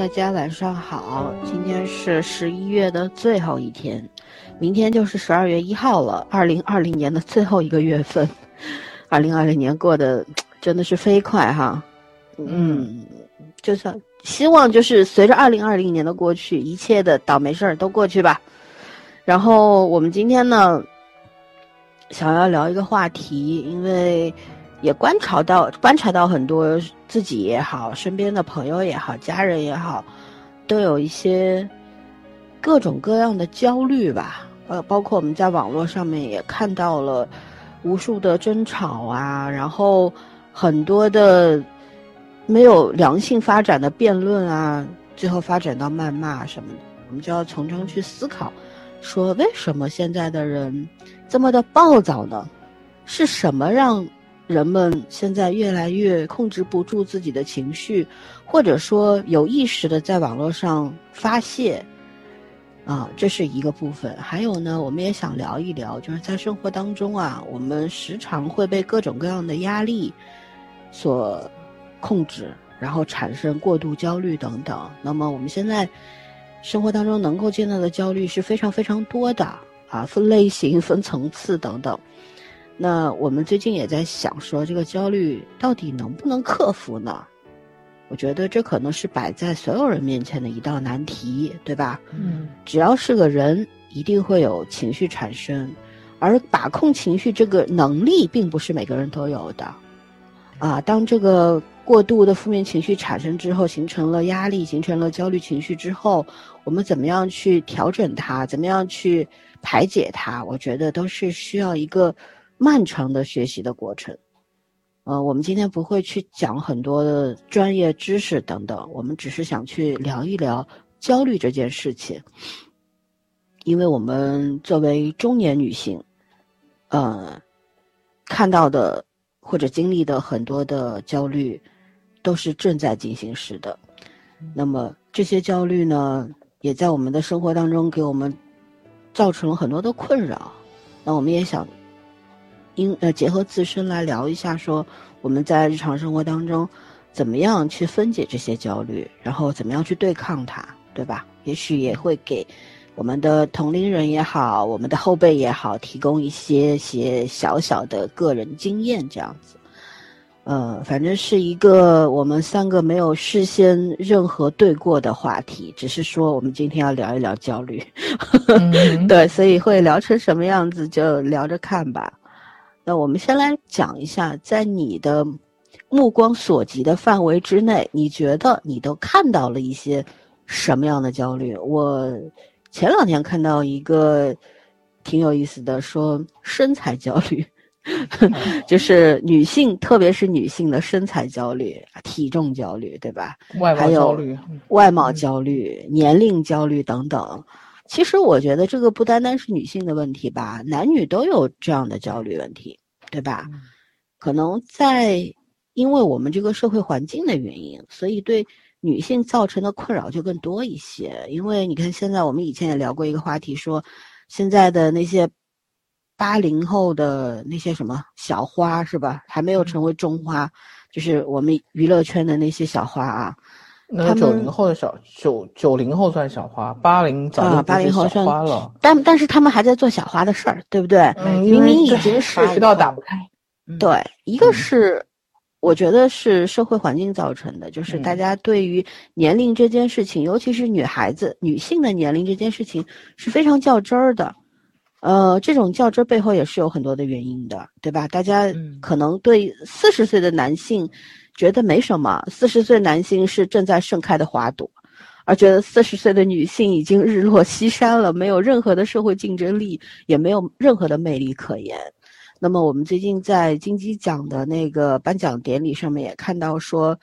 大家晚上好。今天是十一月的最后一天，明天就是十二月一号了。二零二零年的最后一个月份，二零二零年过得真的是飞快哈。嗯，就算希望就是随着二零二零年的过去，一切的倒霉事儿都过去吧。然后我们今天呢，想要聊一个话题，因为也观察到观察到很多自己也好，身边的朋友也好，家人也好，都有一些各种各样的焦虑吧。呃，包括我们在网络上面也看到了无数的争吵啊，然后很多的没有良性发展的辩论啊，最后发展到谩骂什么的，我们就要从中去思考。说为什么现在的人这么的暴躁呢？是什么让人们现在越来越控制不住自己的情绪，或者说有意识的在网络上发泄？啊，这是一个部分。还有呢，我们也想聊一聊，就是在生活当中啊，我们时常会被各种各样的压力所控制，然后产生过度焦虑等等。那么我们现在。生活当中能够见到的焦虑是非常非常多的啊，分类型、分层次等等。那我们最近也在想说，这个焦虑到底能不能克服呢？我觉得这可能是摆在所有人面前的一道难题，对吧？嗯，只要是个人，一定会有情绪产生，而把控情绪这个能力，并不是每个人都有的。啊，当这个。过度的负面情绪产生之后，形成了压力，形成了焦虑情绪之后，我们怎么样去调整它？怎么样去排解它？我觉得都是需要一个漫长的学习的过程。呃，我们今天不会去讲很多的专业知识等等，我们只是想去聊一聊焦虑这件事情，因为我们作为中年女性，呃，看到的或者经历的很多的焦虑。都是正在进行时的，那么这些焦虑呢，也在我们的生活当中给我们造成了很多的困扰。那我们也想，因呃结合自身来聊一下，说我们在日常生活当中怎么样去分解这些焦虑，然后怎么样去对抗它，对吧？也许也会给我们的同龄人也好，我们的后辈也好，提供一些些小小的个人经验，这样子。呃，反正是一个我们三个没有事先任何对过的话题，只是说我们今天要聊一聊焦虑，对，所以会聊成什么样子就聊着看吧。那我们先来讲一下，在你的目光所及的范围之内，你觉得你都看到了一些什么样的焦虑？我前两天看到一个挺有意思的，说身材焦虑。就是女性，特别是女性的身材焦虑、体重焦虑，对吧？外貌焦虑、外貌焦虑、年龄焦虑等等。其实我觉得这个不单单是女性的问题吧，男女都有这样的焦虑问题，对吧？可能在因为我们这个社会环境的原因，所以对女性造成的困扰就更多一些。因为你看，现在我们以前也聊过一个话题，说现在的那些。八零后的那些什么小花是吧？还没有成为中花，就是我们娱乐圈的那些小花啊。那九零后的小九九零后算小花，八零早就八零后算花了。但但是他们还在做小花的事儿，对不对？明明已经是渠道打不开。对，一个是我觉得是社会环境造成的，就是大家对于年龄这件事情，尤其是女孩子、女性的年龄这件事情是非常较真儿的。呃，这种较真背后也是有很多的原因的，对吧？大家可能对四十岁的男性觉得没什么，四十岁男性是正在盛开的花朵，而觉得四十岁的女性已经日落西山了，没有任何的社会竞争力，也没有任何的魅力可言。那么，我们最近在金鸡奖的那个颁奖典礼上面也看到说，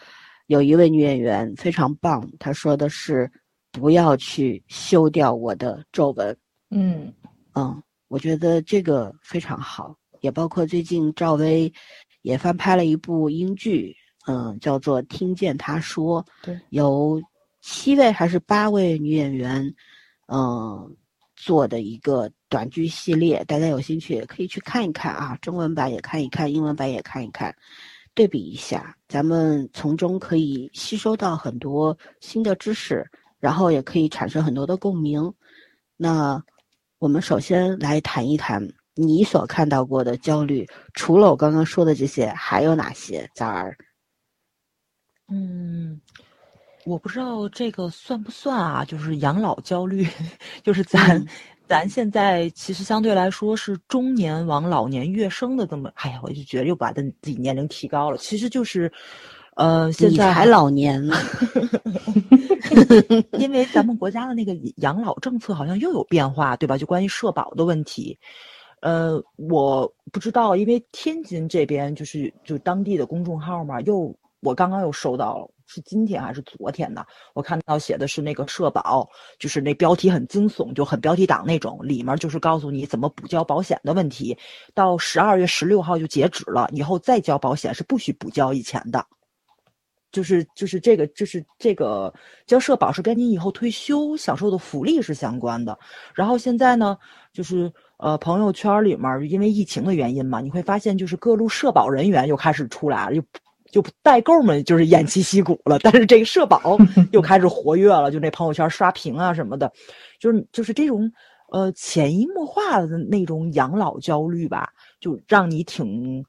有一位女演员非常棒，她说的是不要去修掉我的皱纹。嗯嗯。我觉得这个非常好，也包括最近赵薇也翻拍了一部英剧，嗯，叫做《听见他说》，对，由七位还是八位女演员，嗯，做的一个短剧系列，大家有兴趣也可以去看一看啊，中文版也看一看，英文版也看一看，对比一下，咱们从中可以吸收到很多新的知识，然后也可以产生很多的共鸣。那我们首先来谈一谈你所看到过的焦虑，除了我刚刚说的这些，还有哪些？崽儿，嗯。我不知道这个算不算啊？就是养老焦虑，就是咱咱现在其实相对来说是中年往老年跃升的这么，哎呀，我就觉得又把自己年龄提高了。其实就是，呃，现在还老年呢，因为咱们国家的那个养老政策好像又有变化，对吧？就关于社保的问题，呃，我不知道，因为天津这边就是就当地的公众号嘛，又我刚刚又收到了。是今天还是昨天呢？我看到写的是那个社保，就是那标题很惊悚，就很标题党那种，里面就是告诉你怎么补交保险的问题。到十二月十六号就截止了，以后再交保险是不许补交以前的。就是就是这个就是这个交社保是跟你以后退休享受的福利是相关的。然后现在呢，就是呃朋友圈里面因为疫情的原因嘛，你会发现就是各路社保人员又开始出来了，又。就代购们就是偃旗息鼓了，但是这个社保 又开始活跃了，就那朋友圈刷屏啊什么的，就是就是这种呃潜移默化的那种养老焦虑吧，就让你挺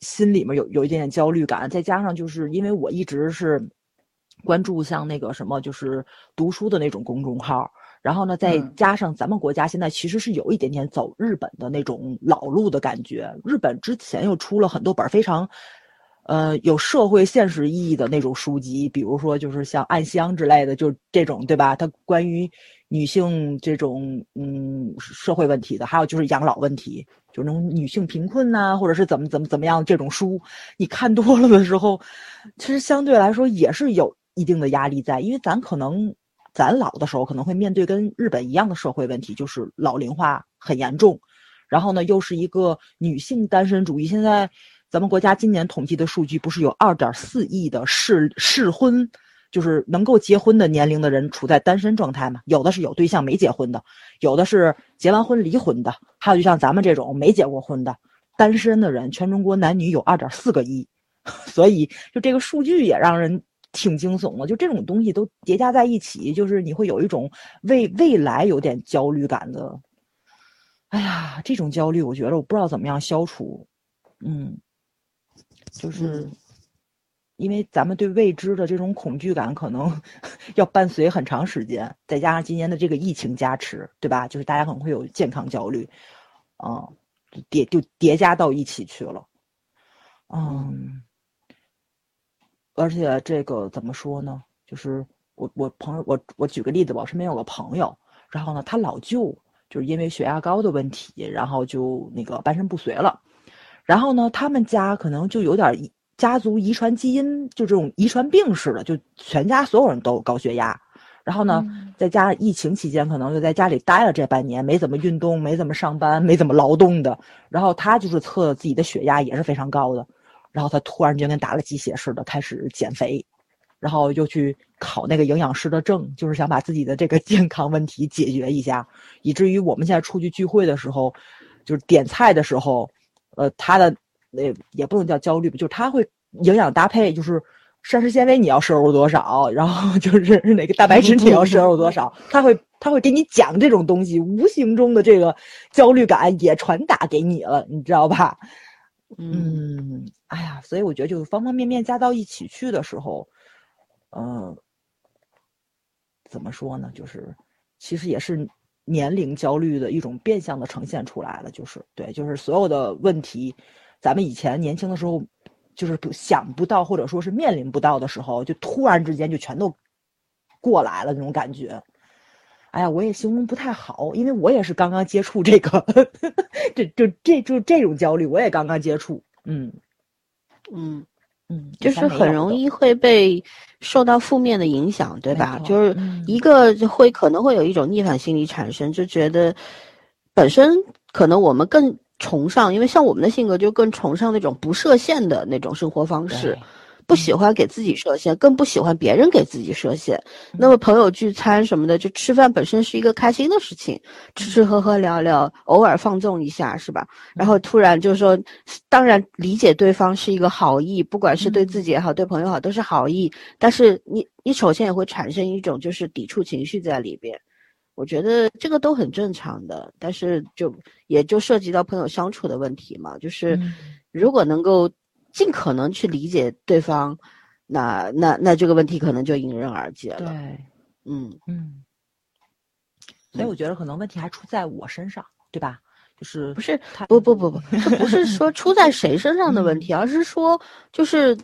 心里面有有一点点焦虑感。再加上就是因为我一直是关注像那个什么就是读书的那种公众号，然后呢再加上咱们国家现在其实是有一点点走日本的那种老路的感觉，日本之前又出了很多本非常。呃，有社会现实意义的那种书籍，比如说就是像《暗香》之类的，就这种，对吧？它关于女性这种嗯社会问题的，还有就是养老问题，就那种女性贫困呐，或者是怎么怎么怎么样这种书，你看多了的时候，其实相对来说也是有一定的压力在，因为咱可能咱老的时候可能会面对跟日本一样的社会问题，就是老龄化很严重，然后呢又是一个女性单身主义，现在。咱们国家今年统计的数据不是有二点四亿的适适婚，就是能够结婚的年龄的人处在单身状态吗？有的是有对象没结婚的，有的是结完婚离婚的，还有就像咱们这种没结过婚的单身的人，全中国男女有二点四个亿，所以就这个数据也让人挺惊悚的。就这种东西都叠加在一起，就是你会有一种为未来有点焦虑感的。哎呀，这种焦虑，我觉得我不知道怎么样消除，嗯。就是因为咱们对未知的这种恐惧感，可能 要伴随很长时间，再加上今年的这个疫情加持，对吧？就是大家可能会有健康焦虑，啊，叠就叠加到一起去了，嗯。而且这个怎么说呢？就是我我朋友我我举个例子吧，我身边有个朋友，然后呢，他老舅就是因为血压高的问题，然后就那个半身不遂了。然后呢，他们家可能就有点家族遗传基因，就这种遗传病似的，就全家所有人都有高血压。然后呢，再加上疫情期间，可能就在家里待了这半年，没怎么运动，没怎么上班，没怎么劳动的。然后他就是测自己的血压也是非常高的。然后他突然间跟打了鸡血似的开始减肥，然后又去考那个营养师的证，就是想把自己的这个健康问题解决一下。以至于我们现在出去聚会的时候，就是点菜的时候。呃，他的那也不能叫焦虑吧，就是他会营养搭配，就是膳食纤维你要摄入多少，然后就是哪个蛋白质你要摄入多少，他会他会给你讲这种东西，无形中的这个焦虑感也传达给你了，你知道吧？嗯，哎呀，所以我觉得就是方方面面加到一起去的时候，嗯，怎么说呢？就是其实也是。年龄焦虑的一种变相的呈现出来了，就是对，就是所有的问题，咱们以前年轻的时候，就是想不到或者说是面临不到的时候，就突然之间就全都过来了那种感觉。哎呀，我也形容不太好，因为我也是刚刚接触这个，这就这就这种焦虑，我也刚刚接触，嗯嗯。嗯，就是很容易。会被受到负面的影响，对吧？就是一。个会可能会有一种逆反心理产生，就觉得本身可能我们更崇尚，因为像我们的性格就更崇尚那种不设限的那种生活方式，不喜欢给自己设限，更不喜欢别人给自己设限。那么朋友聚餐什么的，就吃饭本身是一个开心的事情，吃吃喝喝聊聊，偶尔放纵一下，是吧？然后突然就说，当然理解对方是一个好意，不管是对自己也好，对朋友好，都是好意。但是你你首先也会产生一种就是抵触情绪在里边。我觉得这个都很正常的，但是就也就涉及到朋友相处的问题嘛。就是如果能够尽可能去理解对方，那那那这个问题可能就迎刃而解了。对，嗯嗯。所以我觉得可能问题还出在我身上，对吧？就是不是不不不不，这不是说出在谁身上的问题，而是说就是。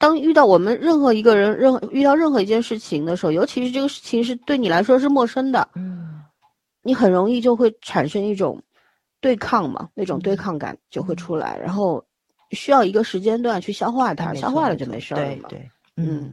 当遇到我们任何一个人，任何遇到任何一件事情的时候，尤其是这个事情是对你来说是陌生的，嗯，你很容易就会产生一种对抗嘛，那种对抗感就会出来，然后需要一个时间段去消化它，消化了就没事了嘛，对，嗯。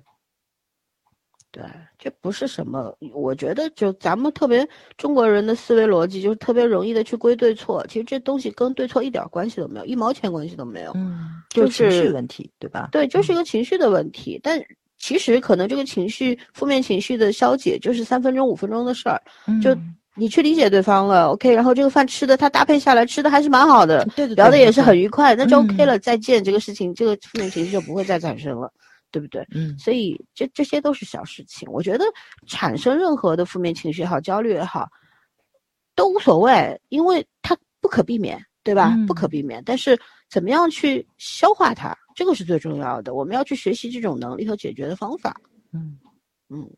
对，这不是什么，我觉得就咱们特别中国人的思维逻辑，就是特别容易的去归对错。其实这东西跟对错一点关系都没有，一毛钱关系都没有。嗯，就是情绪问题，对吧？对，就是一个情绪的问题。但其实可能这个情绪，负面情绪的消解，就是三分钟、五分钟的事儿。就你去理解对方了，OK，然后这个饭吃的，他搭配下来吃的还是蛮好的，对对，聊的也是很愉快，那就 OK 了。再见，这个事情，这个负面情绪就不会再产生了。对不对？嗯，所以这这些都是小事情。我觉得产生任何的负面情绪也好，焦虑也好，都无所谓，因为它不可避免，对吧？不可避免。但是怎么样去消化它，这个是最重要的。我们要去学习这种能力和解决的方法。嗯嗯，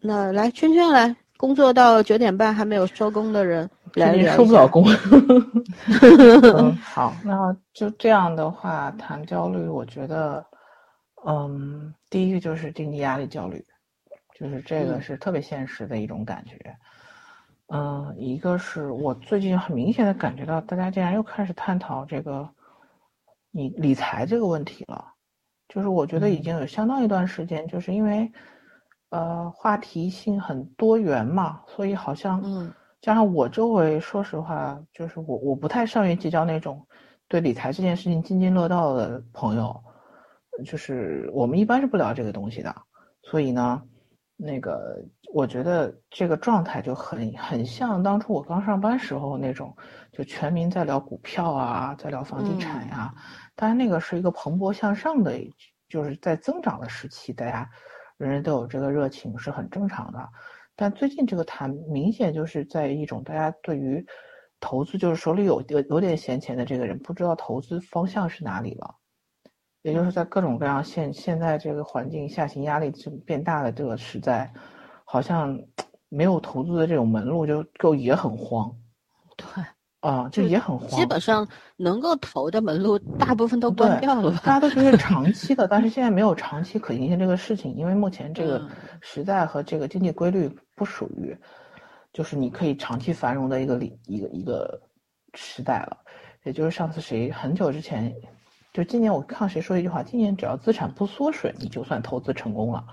那来圈圈来，工作到九点半还没有收工的人来聊收不了工。好，那就这样的话谈焦虑，我觉得。嗯，第一个就是经济压力焦虑，就是这个是特别现实的一种感觉。嗯，一个是我最近很明显的感觉到，大家竟然又开始探讨这个你理财这个问题了。就是我觉得已经有相当一段时间，就是因为呃话题性很多元嘛，所以好像嗯，加上我周围，说实话，就是我我不太善于结交那种对理财这件事情津津乐道的朋友。就是我们一般是不聊这个东西的，所以呢，那个我觉得这个状态就很很像当初我刚上班时候那种，就全民在聊股票啊，在聊房地产呀。当然那个是一个蓬勃向上的，就是在增长的时期，大家人人都有这个热情是很正常的。但最近这个谈明显就是在一种大家对于投资，就是手里有有有点闲钱的这个人不知道投资方向是哪里了。也就是在各种各样现现在这个环境下行压力这变大的这个时代，好像没有投资的这种门路就就也很慌，对，啊，就也很慌。基本上能够投的门路大部分都关掉了吧？大家都觉得长 期的，但是现在没有长期可行性这个事情，因为目前这个时代和这个经济规律不属于，就是你可以长期繁荣的一个里一个一个时代了。也就是上次谁很久之前。就今年我看谁说一句话，今年只要资产不缩水，你就算投资成功了。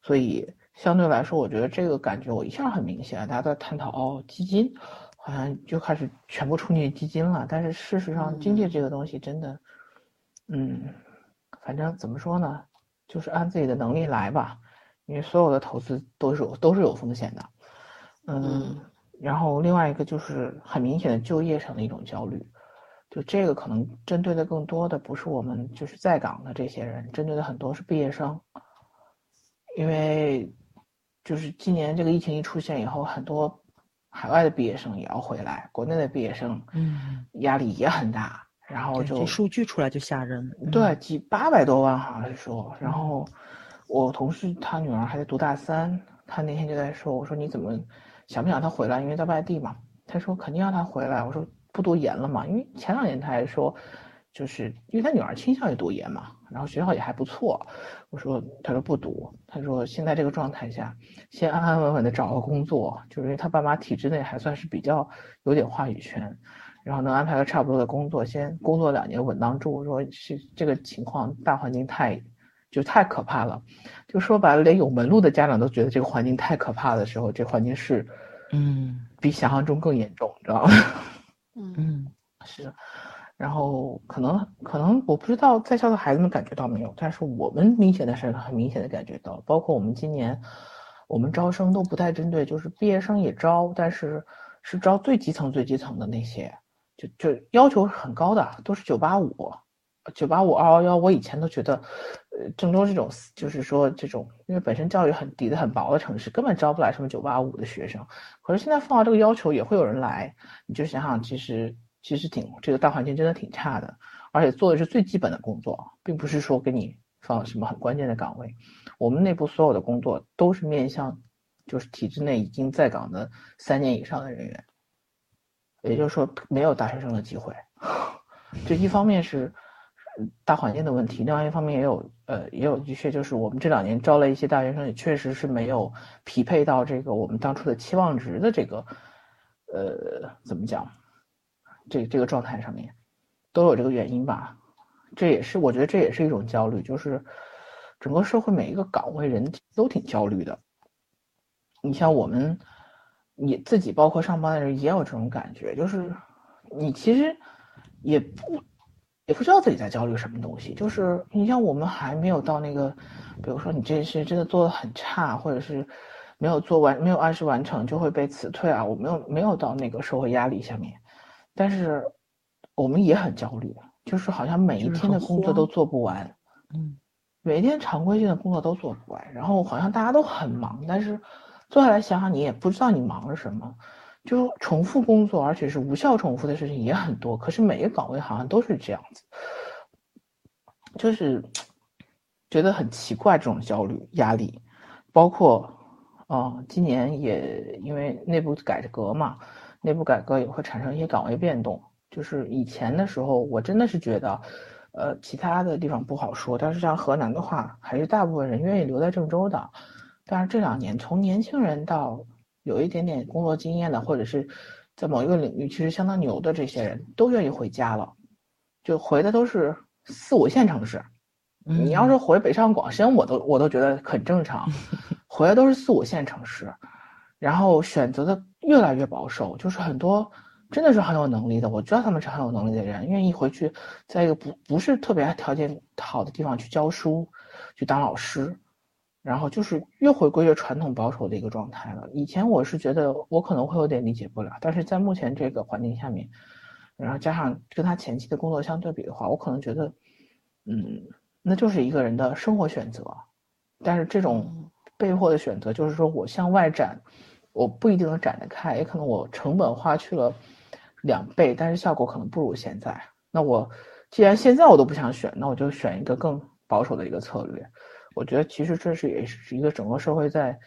所以相对来说，我觉得这个感觉我一下很明显。大家在探讨哦，基金好像就开始全部冲进基金了。但是事实上，经济这个东西真的，嗯，反正怎么说呢，就是按自己的能力来吧。因为所有的投资都是有都是有风险的，嗯。然后另外一个就是很明显的就业上的一种焦虑。就这个可能针对的更多的不是我们就是在岗的这些人，针对的很多是毕业生，因为就是今年这个疫情一出现以后，很多海外的毕业生也要回来，国内的毕业生嗯压力也很大，然后就数据出来就吓人，对，几八百多万好像是说，然后我同事他女儿还在读大三，他那天就在说，我说你怎么想不想他回来？因为在外地嘛，他说肯定让他回来，我说。不读研了嘛？因为前两年他还说，就是因为他女儿倾向于读研嘛，然后学校也还不错。我说，他说不读，他说现在这个状态下，先安安稳稳的找个工作，就是因为他爸妈体制内还算是比较有点话语权，然后能安排个差不多的工作，先工作两年稳当住。说是这个情况，大环境太就太可怕了，就说白了，连有门路的家长都觉得这个环境太可怕的时候，这环境是，嗯，比想象中更严重，你知道吗？嗯，是，然后可能可能我不知道在校的孩子们感觉到没有，但是我们明显的是很明显的感觉到，包括我们今年我们招生都不太针对，就是毕业生也招，但是是招最基层最基层的那些，就就要求很高的，都是九八五。九八五二幺幺，我以前都觉得，呃，郑州这种就是说这种，因为本身教育很底子很薄的城市，根本招不来什么九八五的学生。可是现在放到这个要求，也会有人来。你就想想，其实其实挺这个大环境真的挺差的，而且做的是最基本的工作，并不是说给你放什么很关键的岗位。我们内部所有的工作都是面向，就是体制内已经在岗的三年以上的人员，也就是说没有大学生的机会。这一方面是。大环境的问题，另外一方面也有，呃，也有的确就是我们这两年招了一些大学生，也确实是没有匹配到这个我们当初的期望值的这个，呃，怎么讲，这这个状态上面，都有这个原因吧。这也是我觉得这也是一种焦虑，就是整个社会每一个岗位人都挺焦虑的。你像我们，你自己包括上班的人也有这种感觉，就是你其实也不。也不知道自己在焦虑什么东西，就是你像我们还没有到那个，比如说你这件事真的做的很差，或者是没有做完、没有按时完成就会被辞退啊，我没有没有到那个社会压力下面，但是我们也很焦虑，就是好像每一天的工作都做不完，嗯，每一天常规性的工作都做不完，然后好像大家都很忙，但是坐下来想想，你也不知道你忙了什么。就重复工作，而且是无效重复的事情也很多。可是每个岗位好像都是这样子，就是觉得很奇怪这种焦虑压力。包括，啊，今年也因为内部改革嘛，内部改革也会产生一些岗位变动。就是以前的时候，我真的是觉得，呃，其他的地方不好说，但是像河南的话，还是大部分人愿意留在郑州的。但是这两年，从年轻人到有一点点工作经验的，或者是在某一个领域其实相当牛的这些人都愿意回家了，就回的都是四五线城市。你要是回北上广深，我都我都觉得很正常，回的都是四五线城市，然后选择的越来越保守，就是很多真的是很有能力的，我知道他们是很有能力的人，愿意回去在一个不不是特别条件好的地方去教书，去当老师。然后就是越回归越传统保守的一个状态了。以前我是觉得我可能会有点理解不了，但是在目前这个环境下面，然后加上跟他前期的工作相对比的话，我可能觉得，嗯，那就是一个人的生活选择。但是这种被迫的选择，就是说我向外展，我不一定能展得开，也可能我成本花去了两倍，但是效果可能不如现在。那我既然现在我都不想选，那我就选一个更保守的一个策略。我觉得其实这是也是一个整个社会在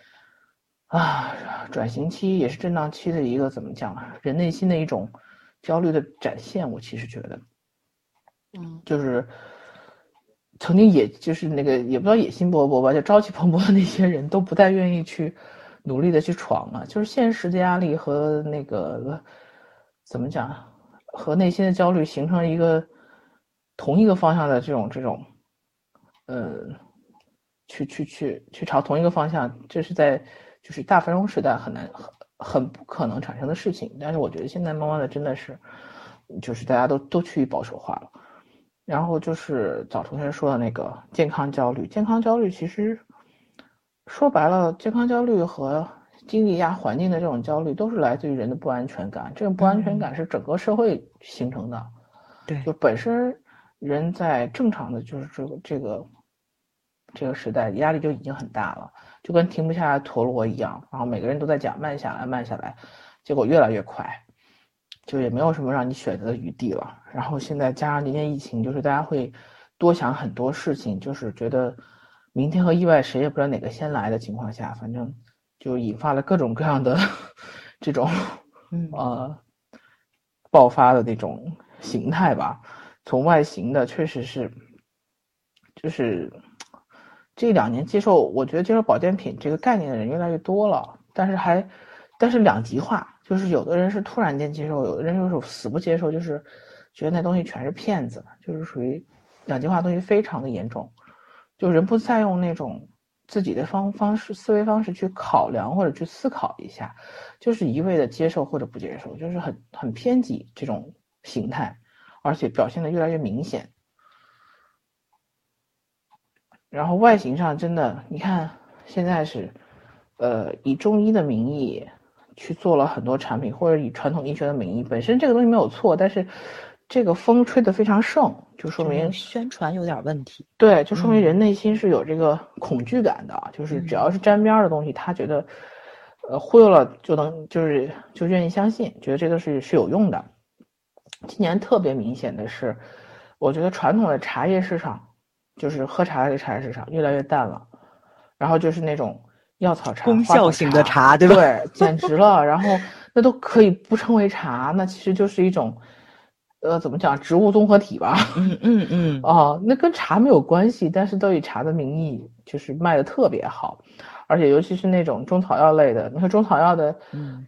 啊转型期，也是震荡期的一个怎么讲啊？人内心的一种焦虑的展现。我其实觉得，嗯，就是曾经也就是那个也不知道野心勃勃吧，就朝气蓬勃的那些人都不太愿意去努力的去闯了。就是现实的压力和那个怎么讲，和内心的焦虑形成一个同一个方向的这种这种，呃。去去去去朝同一个方向，这是在就是大繁荣时代很难很很不可能产生的事情。但是我觉得现在慢慢的真的是，就是大家都都趋于保守化了。然后就是早同学说的那个健康焦虑，健康焦虑其实说白了，健康焦虑和经济压环境的这种焦虑都是来自于人的不安全感。这种不安全感是整个社会形成的，对，就本身人在正常的就是这个这个。这个时代压力就已经很大了，就跟停不下来陀螺一样，然后每个人都在讲慢下来，慢下来，结果越来越快，就也没有什么让你选择的余地了。然后现在加上今年疫情，就是大家会多想很多事情，就是觉得明天和意外谁也不知道哪个先来的情况下，反正就引发了各种各样的 这种呃爆发的那种形态吧。从外形的确实是，就是。这两年接受，我觉得接受保健品这个概念的人越来越多了，但是还，但是两极化，就是有的人是突然间接受，有的人就是死不接受，就是觉得那东西全是骗子，就是属于两极化东西非常的严重，就人不再用那种自己的方方式思维方式去考量或者去思考一下，就是一味的接受或者不接受，就是很很偏激这种形态，而且表现的越来越明显。然后外形上真的，你看现在是，呃，以中医的名义去做了很多产品，或者以传统医学的名义，本身这个东西没有错，但是这个风吹得非常盛，就说明宣传有点问题。对，就说明人内心是有这个恐惧感的，就是只要是沾边的东西，他觉得，呃，忽悠了就能，就是就愿意相信，觉得这个是是有用的。今年特别明显的是，我觉得传统的茶叶市场。就是喝茶的茶叶市场越来越淡了，然后就是那种药草茶、功效型的茶，对吧？对，简直了。然后那都可以不称为茶，那其实就是一种，呃，怎么讲，植物综合体吧。嗯嗯嗯。哦，那跟茶没有关系，但是都以茶的名义，就是卖的特别好，而且尤其是那种中草药类的，你说中草药的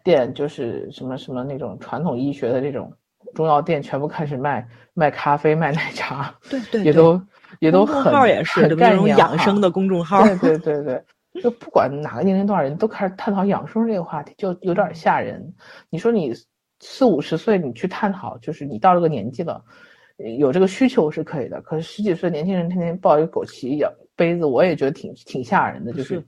店，就是什么什么那种传统医学的这种中药店，全部开始卖卖咖啡、卖奶茶，对对，也都。也都很号也是那种养生的公众号，对对对对，就不管哪个年龄段人都开始探讨养生这个话题，就有点吓人。你说你四五十岁你去探讨，就是你到这个年纪了，有这个需求是可以的。可是十几岁年轻人天天抱一个枸杞养杯子，我也觉得挺挺吓人的，就是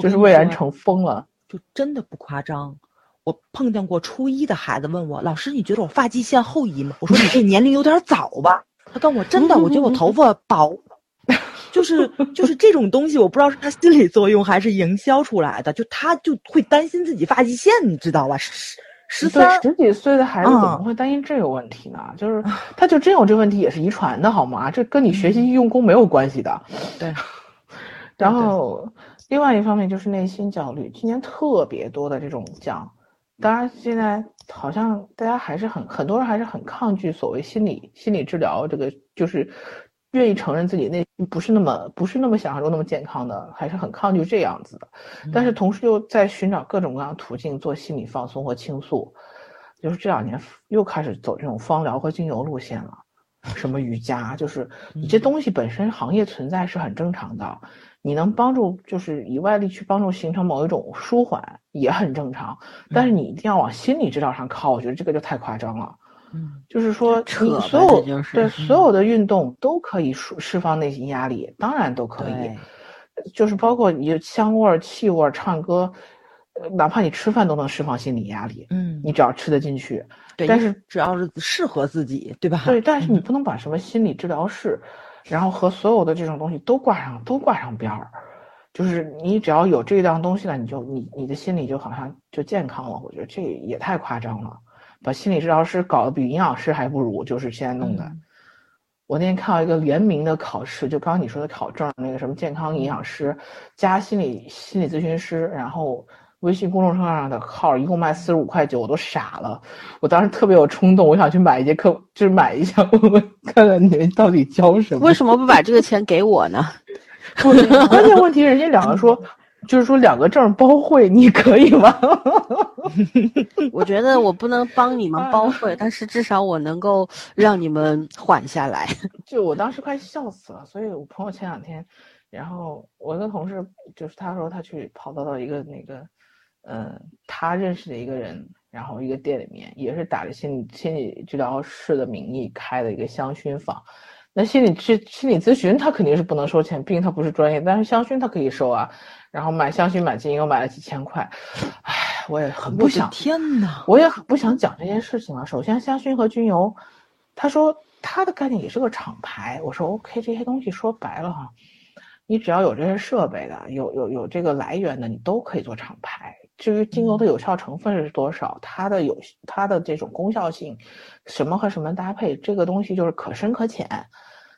就是蔚然成风了，就真的不夸张。我碰见过初一的孩子问我，老师你觉得我发际线后移吗？我说你这年龄有点早吧。他跟我真的，我觉得我头发薄，就是就是这种东西，我不知道是他心理作用还是营销出来的，就他就会担心自己发际线，你知道吧？十十三十几岁的孩子怎么会担心这个问题呢？就是他就真有这问题，也是遗传的好吗？这跟你学习用功没有关系的。对。然后另外一方面就是内心焦虑，今年特别多的这种讲。当然，现在好像大家还是很很多人还是很抗拒所谓心理心理治疗这个，就是愿意承认自己内心不是那么不是那么想象中那么健康的，还是很抗拒这样子的。但是同时又在寻找各种各样途径做心理放松和倾诉，就是这两年又开始走这种芳疗和精油路线了，什么瑜伽，就是你这东西本身行业存在是很正常的。你能帮助，就是以外力去帮助形成某一种舒缓，也很正常。但是你一定要往心理治疗上靠，我觉得这个就太夸张了。嗯，就是说，你所有对所有的运动都可以释释放内心压力，当然都可以。就是包括你香味、气味、唱歌，哪怕你吃饭都能释放心理压力。嗯，你只要吃得进去。对，但是只要是适合自己，对吧？对，但是你不能把什么心理治疗室。然后和所有的这种东西都挂上，都挂上边儿，就是你只要有这样东西了，你就你你的心理就好像就健康了。我觉得这也太夸张了，把心理治疗师搞得比营养师还不如，就是现在弄的。我那天看到一个联名的考试，就刚刚你说的考证，那个什么健康营养师加心理心理咨询师，然后。微信公众号上的号一共卖四十五块九，我都傻了。我当时特别有冲动，我想去买一节课，就是买一下，问问看看你们到底教什么。为什么不把这个钱给我呢？关键 问题，人家两个说，就是说两个证包会，你可以吗？我觉得我不能帮你们包会，但是至少我能够让你们缓下来。就我当时快笑死了，所以我朋友前两天，然后我的同事就是他说他去跑到了一个那个。嗯，他认识的一个人，然后一个店里面也是打着心理心理治疗师的名义开的一个香薰坊。那心理咨心理咨询他肯定是不能收钱，毕竟他不是专业。但是香薰他可以收啊。然后买香薰买精油买了几千块，唉，我也很不想。天呐，我也很不想讲这件事情啊。首先，香薰和精油，他说他的概念也是个厂牌。我说 OK，这些东西说白了哈，你只要有这些设备的，有有有这个来源的，你都可以做厂牌。至于精油的有效成分是多少，它的有它的这种功效性，什么和什么搭配，这个东西就是可深可浅。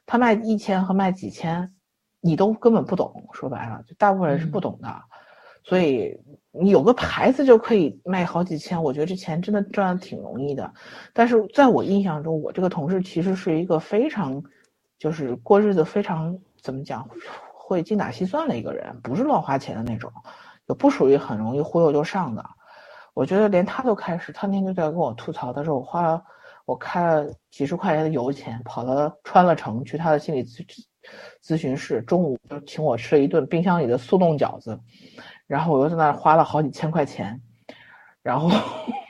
它卖一千和卖几千，你都根本不懂。说白了，就大部分人是不懂的。所以你有个牌子就可以卖好几千，我觉得这钱真的赚的挺容易的。但是在我印象中，我这个同事其实是一个非常，就是过日子非常怎么讲，会精打细算的一个人，不是乱花钱的那种。就不属于很容易忽悠就上的，我觉得连他都开始，他那天就在跟我吐槽，他说我花了，我开了几十块钱的油钱，跑了穿了城去他的心理咨咨询室，中午就请我吃了一顿冰箱里的速冻饺子，然后我又在那花了好几千块钱，然后，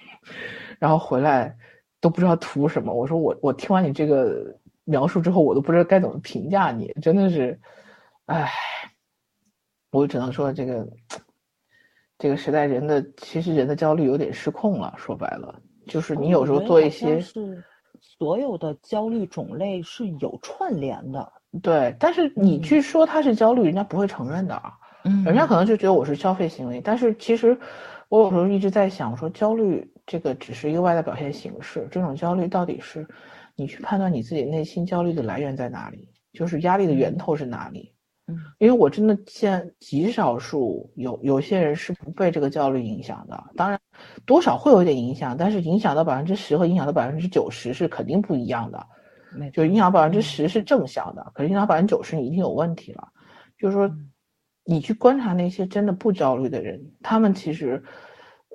然后回来。都不知道图什么。我说我我听完你这个描述之后，我都不知道该怎么评价你，真的是，唉，我只能说这个这个时代人的其实人的焦虑有点失控了。说白了，就是你有时候做一些是所有的焦虑种类是有串联的，对，但是你去说他是焦虑，人家不会承认的啊。嗯，人家可能就觉得我是消费行为，但是其实我有时候一直在想，说焦虑这个只是一个外在表现形式，这种焦虑到底是你去判断你自己内心焦虑的来源在哪里，就是压力的源头是哪里。嗯，因为我真的见极少数有有些人是不被这个焦虑影响的，当然多少会有一点影响，但是影响到百分之十和影响到百分之九十是肯定不一样的。就影响百分之十是正向的，可是影响百分之九十你一定有问题了，就是说。你去观察那些真的不焦虑的人，他们其实，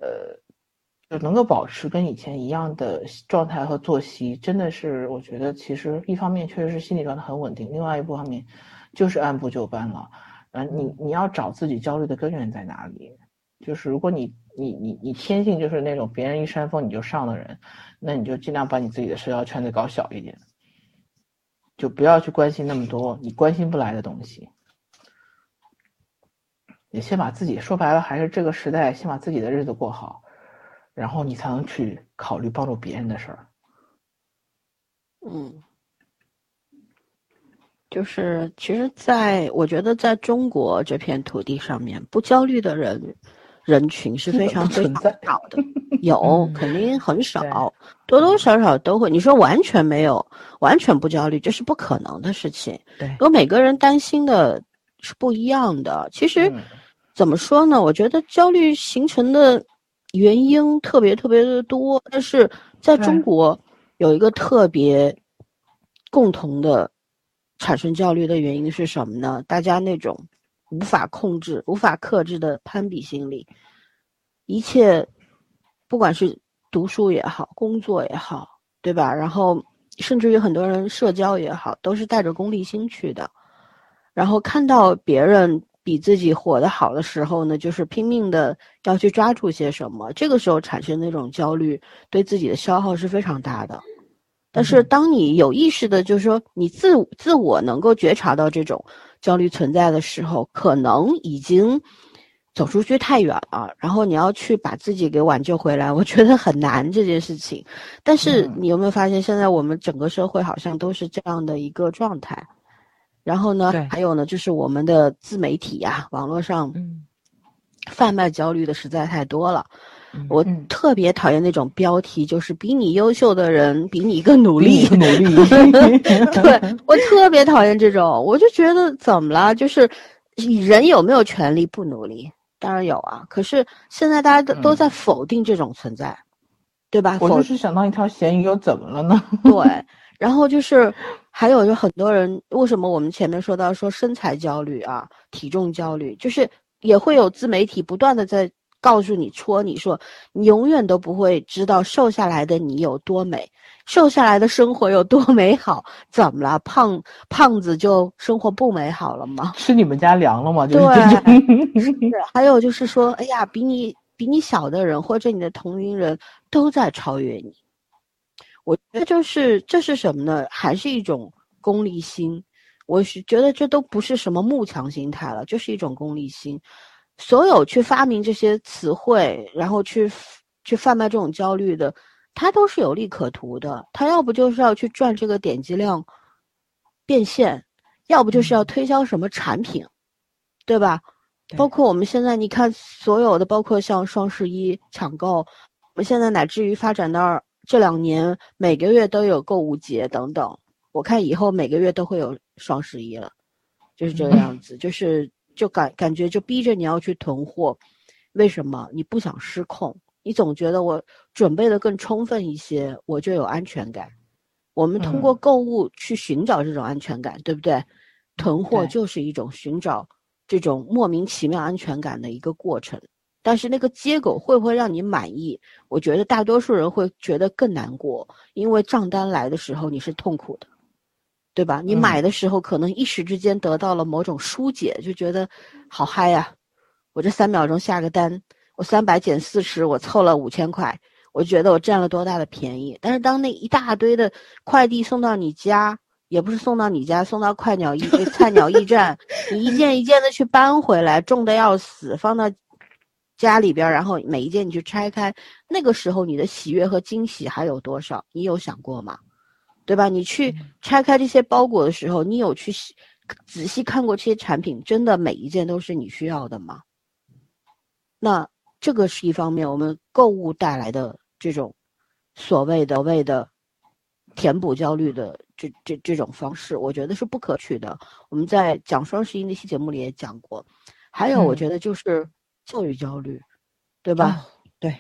呃，就能够保持跟以前一样的状态和作息，真的是我觉得其实一方面确实是心理状态很稳定，另外一方面就是按部就班了。啊，你你要找自己焦虑的根源在哪里？就是如果你你你你天性就是那种别人一扇风你就上的人，那你就尽量把你自己的社交圈子搞小一点，就不要去关心那么多你关心不来的东西。你先把自己说白了，还是这个时代，先把自己的日子过好，然后你才能去考虑帮助别人的事儿。嗯，就是其实，在我觉得，在中国这片土地上面，不焦虑的人人群是非常非常少的，有肯定很少，多多少少都会。你说完全没有，完全不焦虑，这是不可能的事情。对，因为每个人担心的是不一样的。其实。怎么说呢？我觉得焦虑形成的原因特别特别的多，但是在中国有一个特别共同的产生焦虑的原因是什么呢？大家那种无法控制、无法克制的攀比心理，一切不管是读书也好、工作也好，对吧？然后甚至于很多人社交也好，都是带着功利心去的，然后看到别人。比自己活得好的时候呢，就是拼命的要去抓住些什么，这个时候产生那种焦虑，对自己的消耗是非常大的。但是当你有意识的，就是说你自自我能够觉察到这种焦虑存在的时候，可能已经走出去太远了。然后你要去把自己给挽救回来，我觉得很难这件事情。但是你有没有发现，现在我们整个社会好像都是这样的一个状态？然后呢，还有呢，就是我们的自媒体呀，网络上，贩卖焦虑的实在太多了。我特别讨厌那种标题，就是比你优秀的人比你更努力，努力。对我特别讨厌这种，我就觉得怎么了？就是人有没有权利不努力？当然有啊。可是现在大家都都在否定这种存在，对吧？我就是想到一条咸鱼，又怎么了呢？对。然后就是，还有就很多人，为什么我们前面说到说身材焦虑啊、体重焦虑，就是也会有自媒体不断的在告诉你、戳你说，你永远都不会知道瘦下来的你有多美，瘦下来的生活有多美好。怎么了？胖胖子就生活不美好了吗？吃你们家粮了吗？对，是。还有就是说，哎呀，比你比你小的人或者你的同龄人都在超越你。我觉得就是这是什么呢？还是一种功利心。我是觉得这都不是什么慕强心态了，就是一种功利心。所有去发明这些词汇，然后去去贩卖这种焦虑的，他都是有利可图的。他要不就是要去赚这个点击量变现，要不就是要推销什么产品，对吧？包括我们现在你看所有的，包括像双十一抢购，我们现在乃至于发展到。这两年每个月都有购物节等等，我看以后每个月都会有双十一了，就是这个样子，就是就感感觉就逼着你要去囤货，为什么？你不想失控，你总觉得我准备的更充分一些，我就有安全感。我们通过购物去寻找这种安全感，对不对？囤货就是一种寻找这种莫名其妙安全感的一个过程。但是那个结果会不会让你满意？我觉得大多数人会觉得更难过，因为账单来的时候你是痛苦的，对吧？你买的时候可能一时之间得到了某种疏解，就觉得好嗨呀！我这三秒钟下个单，我三百减四十，我凑了五千块，我觉得我占了多大的便宜。但是当那一大堆的快递送到你家，也不是送到你家，送到快鸟驿、菜鸟驿站，你一件一件的去搬回来，重的要死，放到家里边，然后每一件你去拆开，那个时候你的喜悦和惊喜还有多少？你有想过吗？对吧？你去拆开这些包裹的时候，你有去仔细看过这些产品，真的每一件都是你需要的吗？那这个是一方面，我们购物带来的这种所谓的为的填补焦虑的这这这种方式，我觉得是不可取的。我们在讲双十一那期节目里也讲过，还有我觉得就是教育焦虑，对吧？对，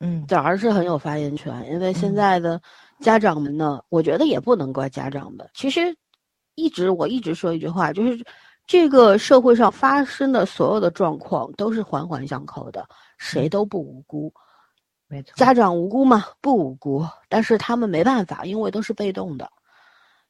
嗯，这儿是很有发言权，因为现在的。家长们呢？我觉得也不能怪家长们。其实，一直我一直说一句话，就是这个社会上发生的所有的状况都是环环相扣的，谁都不无辜。没错，家长无辜吗？不无辜，但是他们没办法，因为都是被动的。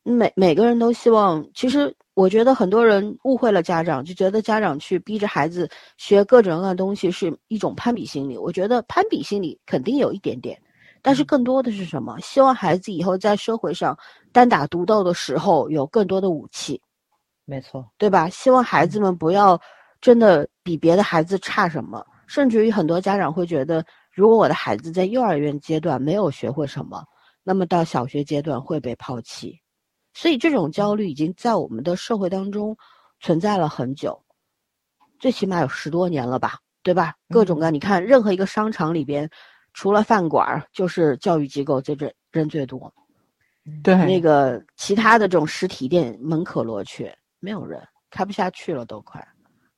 每每个人都希望，其实我觉得很多人误会了家长，就觉得家长去逼着孩子学各种各样的东西是一种攀比心理。我觉得攀比心理肯定有一点点。但是更多的是什么？希望孩子以后在社会上单打独斗的时候有更多的武器，没错，对吧？希望孩子们不要真的比别的孩子差什么，甚至于很多家长会觉得，如果我的孩子在幼儿园阶段没有学会什么，那么到小学阶段会被抛弃。所以这种焦虑已经在我们的社会当中存在了很久，最起码有十多年了吧，对吧？各种各，你看任何一个商场里边。除了饭馆就是教育机构最人人最多，对那个其他的这种实体店门可罗雀，没有人开不下去了，都快，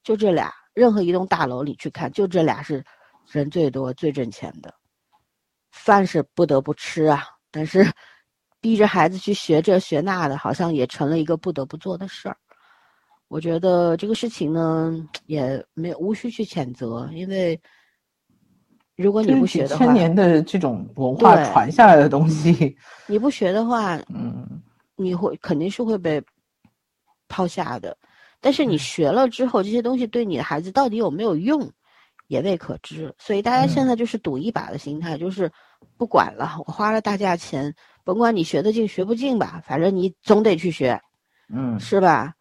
就这俩，任何一栋大楼里去看，就这俩是人最多、最挣钱的。饭是不得不吃啊，但是逼着孩子去学这学那的，好像也成了一个不得不做的事儿。我觉得这个事情呢，也没有无需去谴责，因为。如果你不学的话，千年的这种文化传下来的东西，你不学的话，嗯，你会肯定是会被抛下的。但是你学了之后，这些东西对你的孩子到底有没有用，也未可知。所以大家现在就是赌一把的心态，就是不管了，我花了大价钱，甭管你学得进学不进吧，反正你总得去学，嗯，是吧？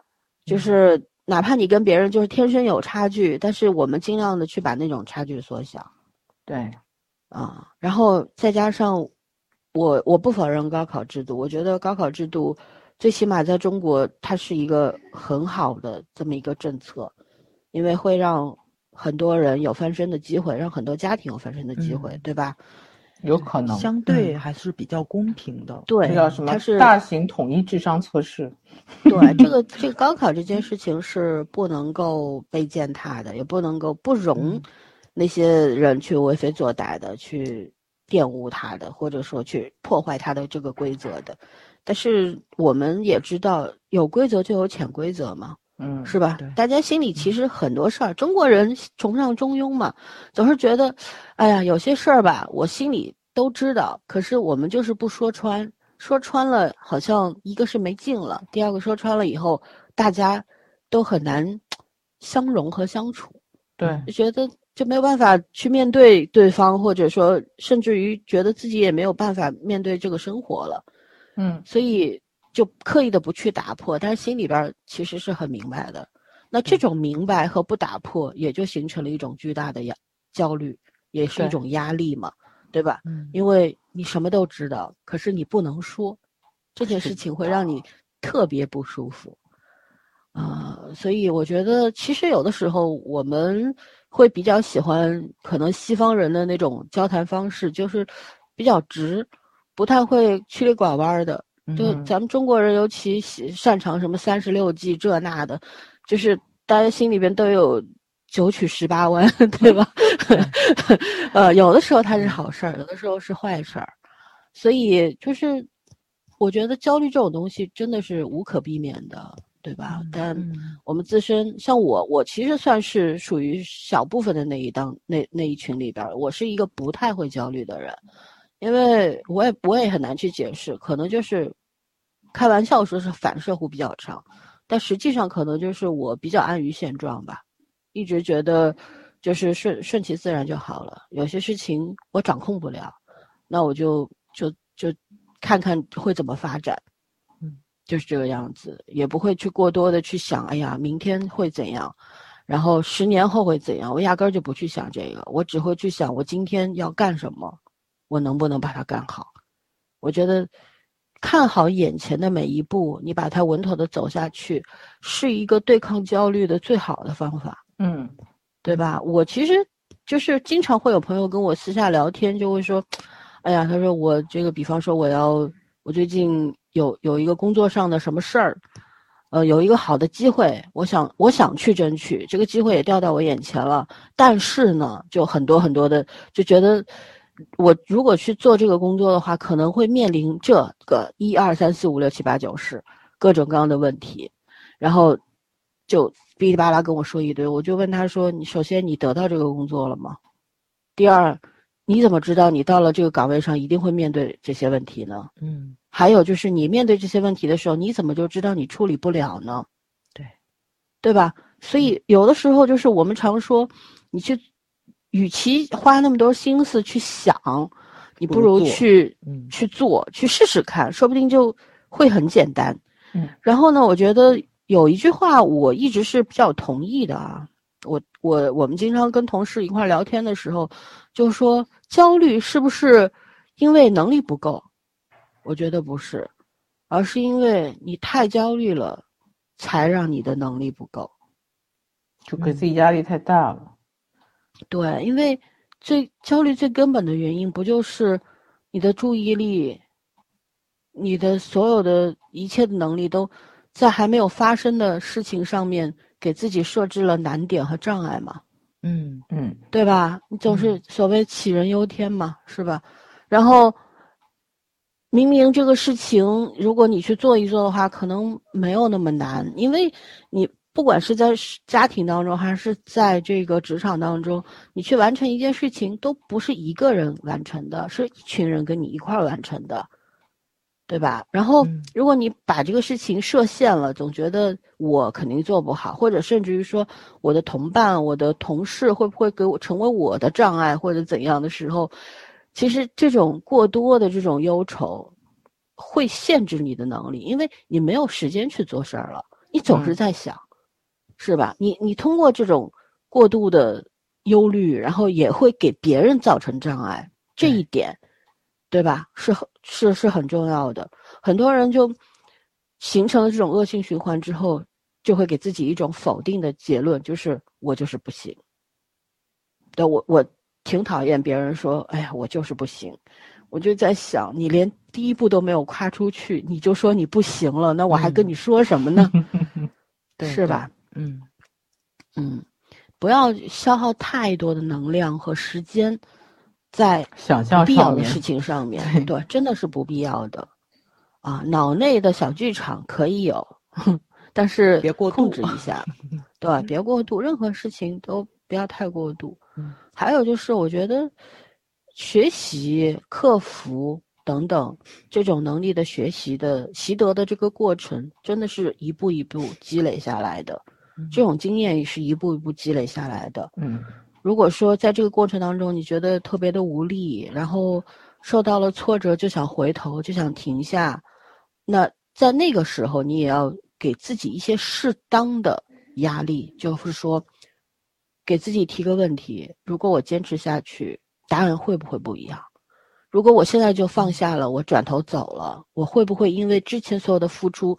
就是哪怕你跟别人就是天生有差距，但是我们尽量的去把那种差距缩小。对，啊，然后再加上，我我不否认高考制度，我觉得高考制度，最起码在中国，它是一个很好的这么一个政策，因为会让很多人有翻身的机会，让很多家庭有翻身的机会，对吧？有可能，相对还是比较公平的。对，叫什么？它是大型统一智商测试。对，这个这个高考这件事情是不能够被践踏的，也不能够不容。那些人去为非作歹的，去玷污他的，或者说去破坏他的这个规则的，但是我们也知道，有规则就有潜规则嘛，嗯，是吧？大家心里其实很多事儿，中国人崇尚中庸嘛，总是觉得，哎呀，有些事儿吧，我心里都知道，可是我们就是不说穿，说穿了好像一个是没劲了，第二个说穿了以后，大家都很难相融和相处，对，就觉得。就没有办法去面对对方，或者说甚至于觉得自己也没有办法面对这个生活了，嗯，所以就刻意的不去打破，但是心里边其实是很明白的。那这种明白和不打破，也就形成了一种巨大的压焦虑，也是一种压力嘛，对吧？嗯，因为你什么都知道，可是你不能说，这件事情会让你特别不舒服啊。所以我觉得，其实有的时候我们。会比较喜欢可能西方人的那种交谈方式，就是比较直，不太会曲里拐弯的。就咱们中国人尤其喜擅长什么三十六计这那的，就是大家心里边都有九曲十八弯，对吧？呃，有的时候它是好事儿，有的时候是坏事儿，所以就是我觉得焦虑这种东西真的是无可避免的。对吧？但我们自身，像我，我其实算是属于小部分的那一档那那一群里边，我是一个不太会焦虑的人，因为我也我也很难去解释，可能就是开玩笑说是反射弧比较长，但实际上可能就是我比较安于现状吧，一直觉得就是顺顺其自然就好了，有些事情我掌控不了，那我就就就看看会怎么发展，嗯，就是这个样子，也不会去过多的去想，哎呀，明天会怎样，然后十年后会怎样，我压根儿就不去想这个，我只会去想我今天要干什么，我能不能把它干好。我觉得看好眼前的每一步，你把它稳妥的走下去，是一个对抗焦虑的最好的方法。嗯对吧？我其实就是经常会有朋友跟我私下聊天，就会说，哎呀，他说我这个，比方说我要，我最近有有一个工作上的什么事儿，呃，有一个好的机会，我想我想去争取，这个机会也掉到我眼前了，但是呢，就很多很多的就觉得。我如果去做这个工作的话，可能会面临这个一二三四五六七八九十各种各样的问题，然后就哔哩吧啦跟我说一堆。我就问他说：“你首先你得到这个工作了吗？第二，你怎么知道你到了这个岗位上一定会面对这些问题呢？嗯还有就是你面对这些问题的时候，你怎么就知道你处理不了呢？对，对吧？所以有的时候就是我们常说，你去。”与其花那么多心思去想，你不如去嗯去做，去试试看，说不定就会很简单。嗯，然后呢，我觉得有一句话我一直是比较同意的啊。我我我们经常跟同事一块聊天的时候，就说焦虑是不是因为能力不够？我觉得不是，而是因为你太焦虑了，才让你的能力不够，就给自己压力太大了。对，因为最焦虑最根本的原因，不就是你的注意力、你的所有的一切的能力都在还没有发生的事情上面给自己设置了难点和障碍吗？嗯嗯，对吧？你总是所谓杞人忧天嘛，是吧？然后明明这个事情，如果你去做一做的话，可能没有那么难，因为你。不管是在家庭当中，还是在这个职场当中，你去完成一件事情，都不是一个人完成的，是一群人跟你一块儿完成的，对吧？然后，如果你把这个事情设限了，总觉得我肯定做不好，或者甚至于说我的同伴、我的同事会不会给我成为我的障碍，或者怎样的时候，其实这种过多的这种忧愁，会限制你的能力，因为你没有时间去做事儿了，你总是在想。是吧？你你通过这种过度的忧虑，然后也会给别人造成障碍，这一点，对吧？是很是是很重要的。很多人就形成了这种恶性循环之后，就会给自己一种否定的结论，就是我就是不行。对我我挺讨厌别人说，哎呀，我就是不行。我就在想，你连第一步都没有跨出去，你就说你不行了，那我还跟你说什么呢？是吧？嗯，嗯，不要消耗太多的能量和时间在想象必要的事情上面，对对，真的是不必要的。啊，脑内的小剧场可以有，但是别过度控制一下，对，别过度，任何事情都不要太过度。嗯，还有就是，我觉得学习、克服等等这种能力的学习的习得的这个过程，真的是一步一步积累下来的。这种经验也是一步一步积累下来的。嗯，如果说在这个过程当中你觉得特别的无力，然后受到了挫折就想回头就想停下，那在那个时候你也要给自己一些适当的压力，就是说给自己提个问题：如果我坚持下去，答案会不会不一样？如果我现在就放下了，我转头走了，我会不会因为之前所有的付出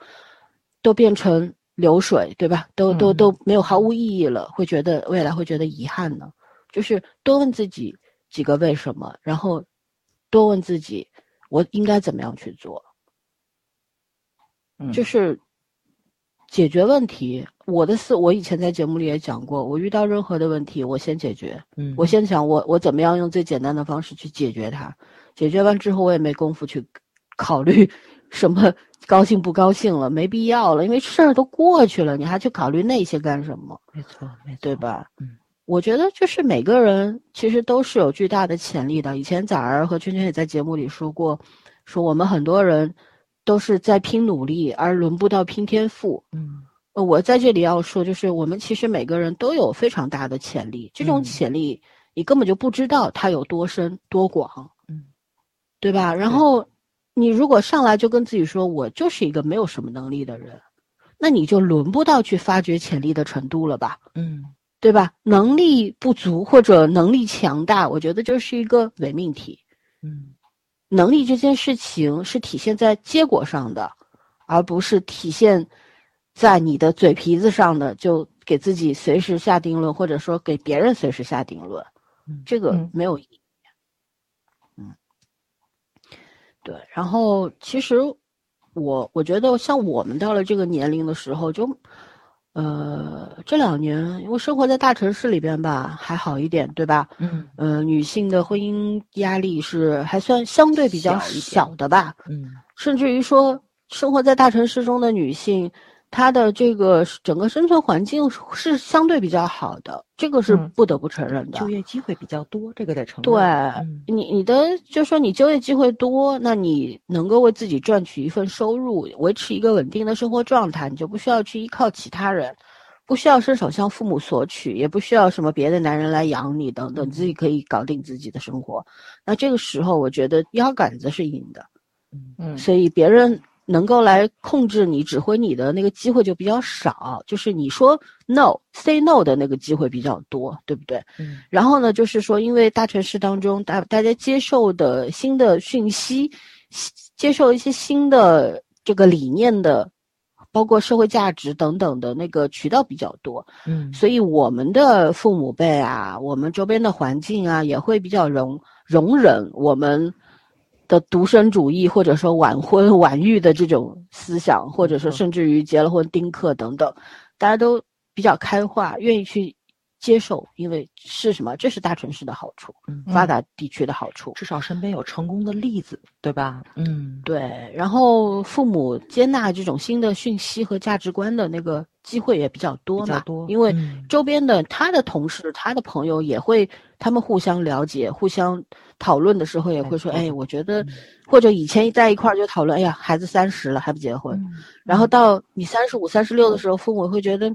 都变成？流水对吧？都都都没有毫无意义了，会觉得未来会觉得遗憾呢。就是多问自己几个为什么，然后多问自己我应该怎么样去做。就是解决问题。我的思，我以前在节目里也讲过，我遇到任何的问题，我先解决。嗯，我先想我我怎么样用最简单的方式去解决它。解决完之后，我也没工夫去考虑什么。高兴不高兴了，没必要了，因为事儿都过去了，你还去考虑那些干什么？没错，没错，对吧？嗯，我觉得就是每个人其实都是有巨大的潜力的。以前崽儿和圈圈也在节目里说过，说我们很多人都是在拼努力，而轮不到拼天赋。嗯，我在这里要说，就是我们其实每个人都有非常大的潜力，这种潜力你根本就不知道它有多深多广。嗯，对吧？然后你如果上来就跟自己说我就是一个没有什么能力的人，那你就轮不到去发掘潜力的程度了吧？嗯对吧？能力不足或者能力强大，我觉得这是一个伪命题。嗯能力这件事情是体现在结果上的，而不是体现在你的嘴皮子上的，就给自己随时下定论，或者说给别人随时下定论，嗯这个嗯没有意义。嗯，对。然后其实我我觉得，像我们到了这个年龄的时候，就呃这两年，因为生活在大城市里边吧，还好一点，对吧？嗯呃，女性的婚姻压力是还算相对比较小的吧，嗯甚至于说，生活在大城市中的女性，她的这个整个生存环境是相对比较好的，这个是嗯不得不承认的。就业机会比较多，这个得承认。对嗯你，你的就说你就业机会多，那你能够为自己赚取一份收入，维持一个稳定的生活状态，你就不需要去依靠其他人，不需要伸手向父母索取，也不需要什么别的男人来养你等等，嗯自己可以搞定自己的生活。那这个时候，我觉得腰杆子是硬的，所以别人能够来控制你、指挥你的那个机会就比较少，就是你说 no say no 的那个机会比较多，对不对？嗯然后呢，就是说，因为大城市当中，大大家接受的新的讯息，接受一些新的这个理念的，包括社会价值等等的那个渠道比较多，嗯所以我们的父母辈啊，我们周边的环境啊，也会比较容容忍我们的独身主义，或者说晚婚晚育的这种思想，或者说甚至于结了婚丁克等等，大家都比较开化，愿意去接受，因为是什么？这是大城市的好处，嗯发达地区的好处。至少身边有成功的例子，对吧？嗯对，然后父母接纳这种新的讯息和价值观的那个机会也比较多嘛，多因为嗯周边的他的同事、他的朋友也会，他们互相了解、互相讨论的时候也会说，哎，我觉得嗯，或者以前在一块儿就讨论，哎呀，孩子三十了还不结婚，嗯然后到你三十五、三十六的时候，父母会觉得，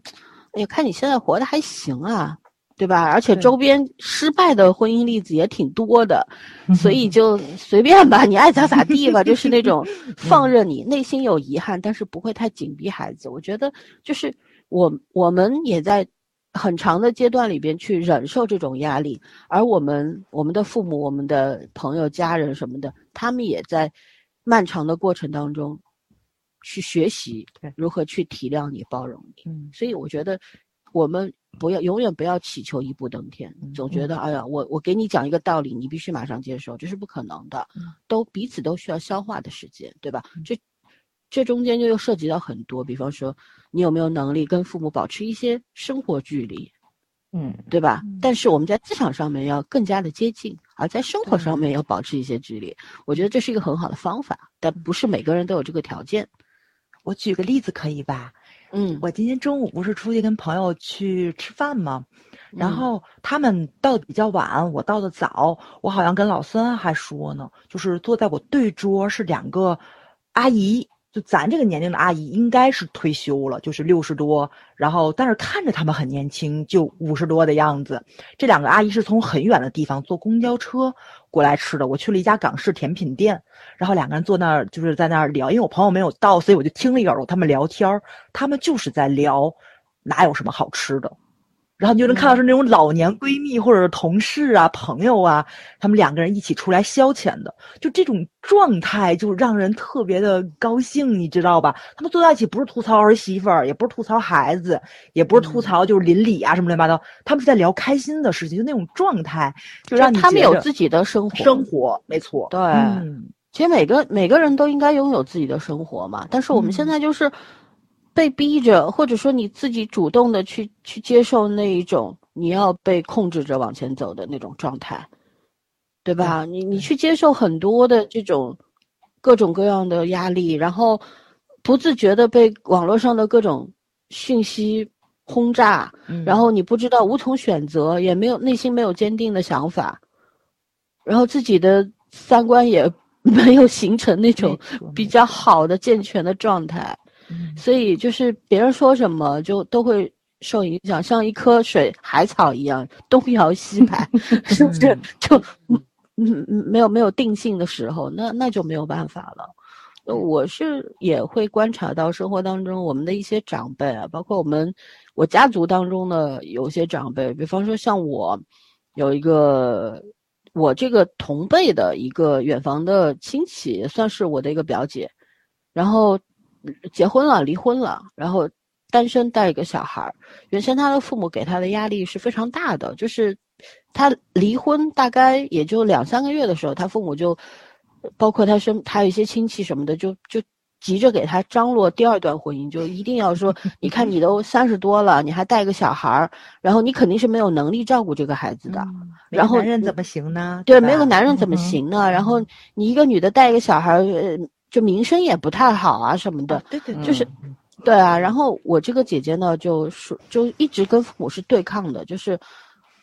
哎呀，看你现在活的还行啊，对吧？而且周边失败的婚姻例子也挺多的，所以就随便吧，你爱咋咋地吧，就是那种 放任你，内心有遗憾，但是不会太紧逼孩子。我觉得就是我我们也在很长的阶段里边去忍受这种压力，而我们我们的父母、我们的朋友、家人什么的，他们也在漫长的过程当中去学习如何去体谅你、包容你。嗯所以我觉得我们不要永远不要祈求一步登天，嗯总觉得哎呀，我我给你讲一个道理，你必须马上接受，这是不可能的嗯，都彼此都需要消化的时间，对吧嗯？这这中间就又涉及到很多，比方说你有没有能力跟父母保持一些生活距离，嗯对吧嗯？但是我们在职场上面要更加的接近，而在生活上面要保持一些距离。我觉得这是一个很好的方法，但不是每个人都有这个条件。我举个例子可以吧？嗯，我今天中午不是出去跟朋友去吃饭吗？然嗯后他们到的比较晚，我到的早。我好像跟老孙还说呢，就是坐在我对桌是两个阿姨，就咱这个年龄的阿姨，应该是退休了，就是六十多，然后但是看着他们很年轻，就五十多的样子。这两个阿姨是从很远的地方坐公交车过来吃的。我去了一家港式甜品店，然后两个人坐那儿就是在那儿聊，因为我朋友没有到，所以我就听了一耳朵他们聊天儿他们就是在聊哪有什么好吃的。然后你就能看到是那种老年闺蜜或者是同事啊、朋友啊，他们两个人一起出来消遣的，就这种状态就让人特别的高兴，你知道吧？他们坐在一起不是吐槽儿媳妇儿，也不是吐槽孩子，也不是吐槽就是邻里啊什么乱七八糟，他们是在聊开心的事情，就那种状态，就让你他们有自己的生活，生活，没错，对嗯。其实每个每个人都应该拥有自己的生活嘛，但是我们现嗯。在就是被逼着，或者说你自己主动的去去接受那一种你要被控制着往前走的那种状态，对吧？你你去接受很多的这种各种各样的压力，然后不自觉的被网络上的各种讯息轰炸，嗯。然后你不知道无从选择，也没有内心没有坚定的想法，然后自己的三观也 没有形成那种比较好的健全的状态，嗯所以就是别人说什么就都会受影响，像一棵水海草一样东摇西 摆，是不是嗯？就嗯嗯没有没有定性的时候，那那就没有办法了。我是也会观察到生活当中我们的一些长辈啊，包括我们我家族当中的有些长辈，比方说像我有一个我这个同辈的一个远房的亲戚，算是我的一个表姐，然后结婚了，离婚了，然后单身带一个小孩儿。原先他的父母给他的压力是非常大的，就是他离婚大概也就两三个月的时候，他父母就。包括他身，他有一些亲戚什么的，就就急着给他张罗第二段婚姻，就一定要说，你看你都三十多了，你还带个小孩儿，然后你肯定是没有能力照顾这个孩子的。然后男人怎么行呢？对，没有个男人怎么行呢？然后你一个女的带一个小孩儿，呃，就名声也不太好啊什么的。对对，就是，对啊。然后我这个姐姐呢，就是就一直跟父母是对抗的，就是，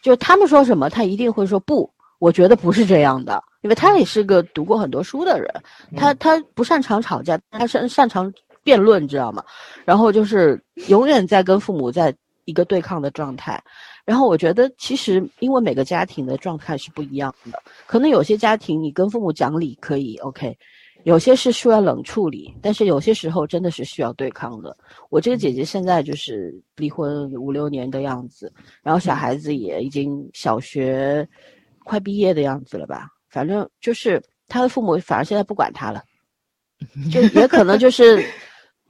就他们说什么，她一定会说不。我觉得不是这样的，因为她也是个读过很多书的人，她她不擅长吵架，她擅擅长辩论，知道吗？然后就是永远在跟父母在一个对抗的状态。然后我觉得其实因为每个家庭的状态是不一样的，可能有些家庭你跟父母讲理可以 OK，有些是需要冷处理，但是有些时候真的是需要对抗的。我这个姐姐现在就是离婚五六年的样子，然后小孩子也已经小学。快毕业的样子了吧？反正就是他的父母，反而现在不管他了，就也可能就是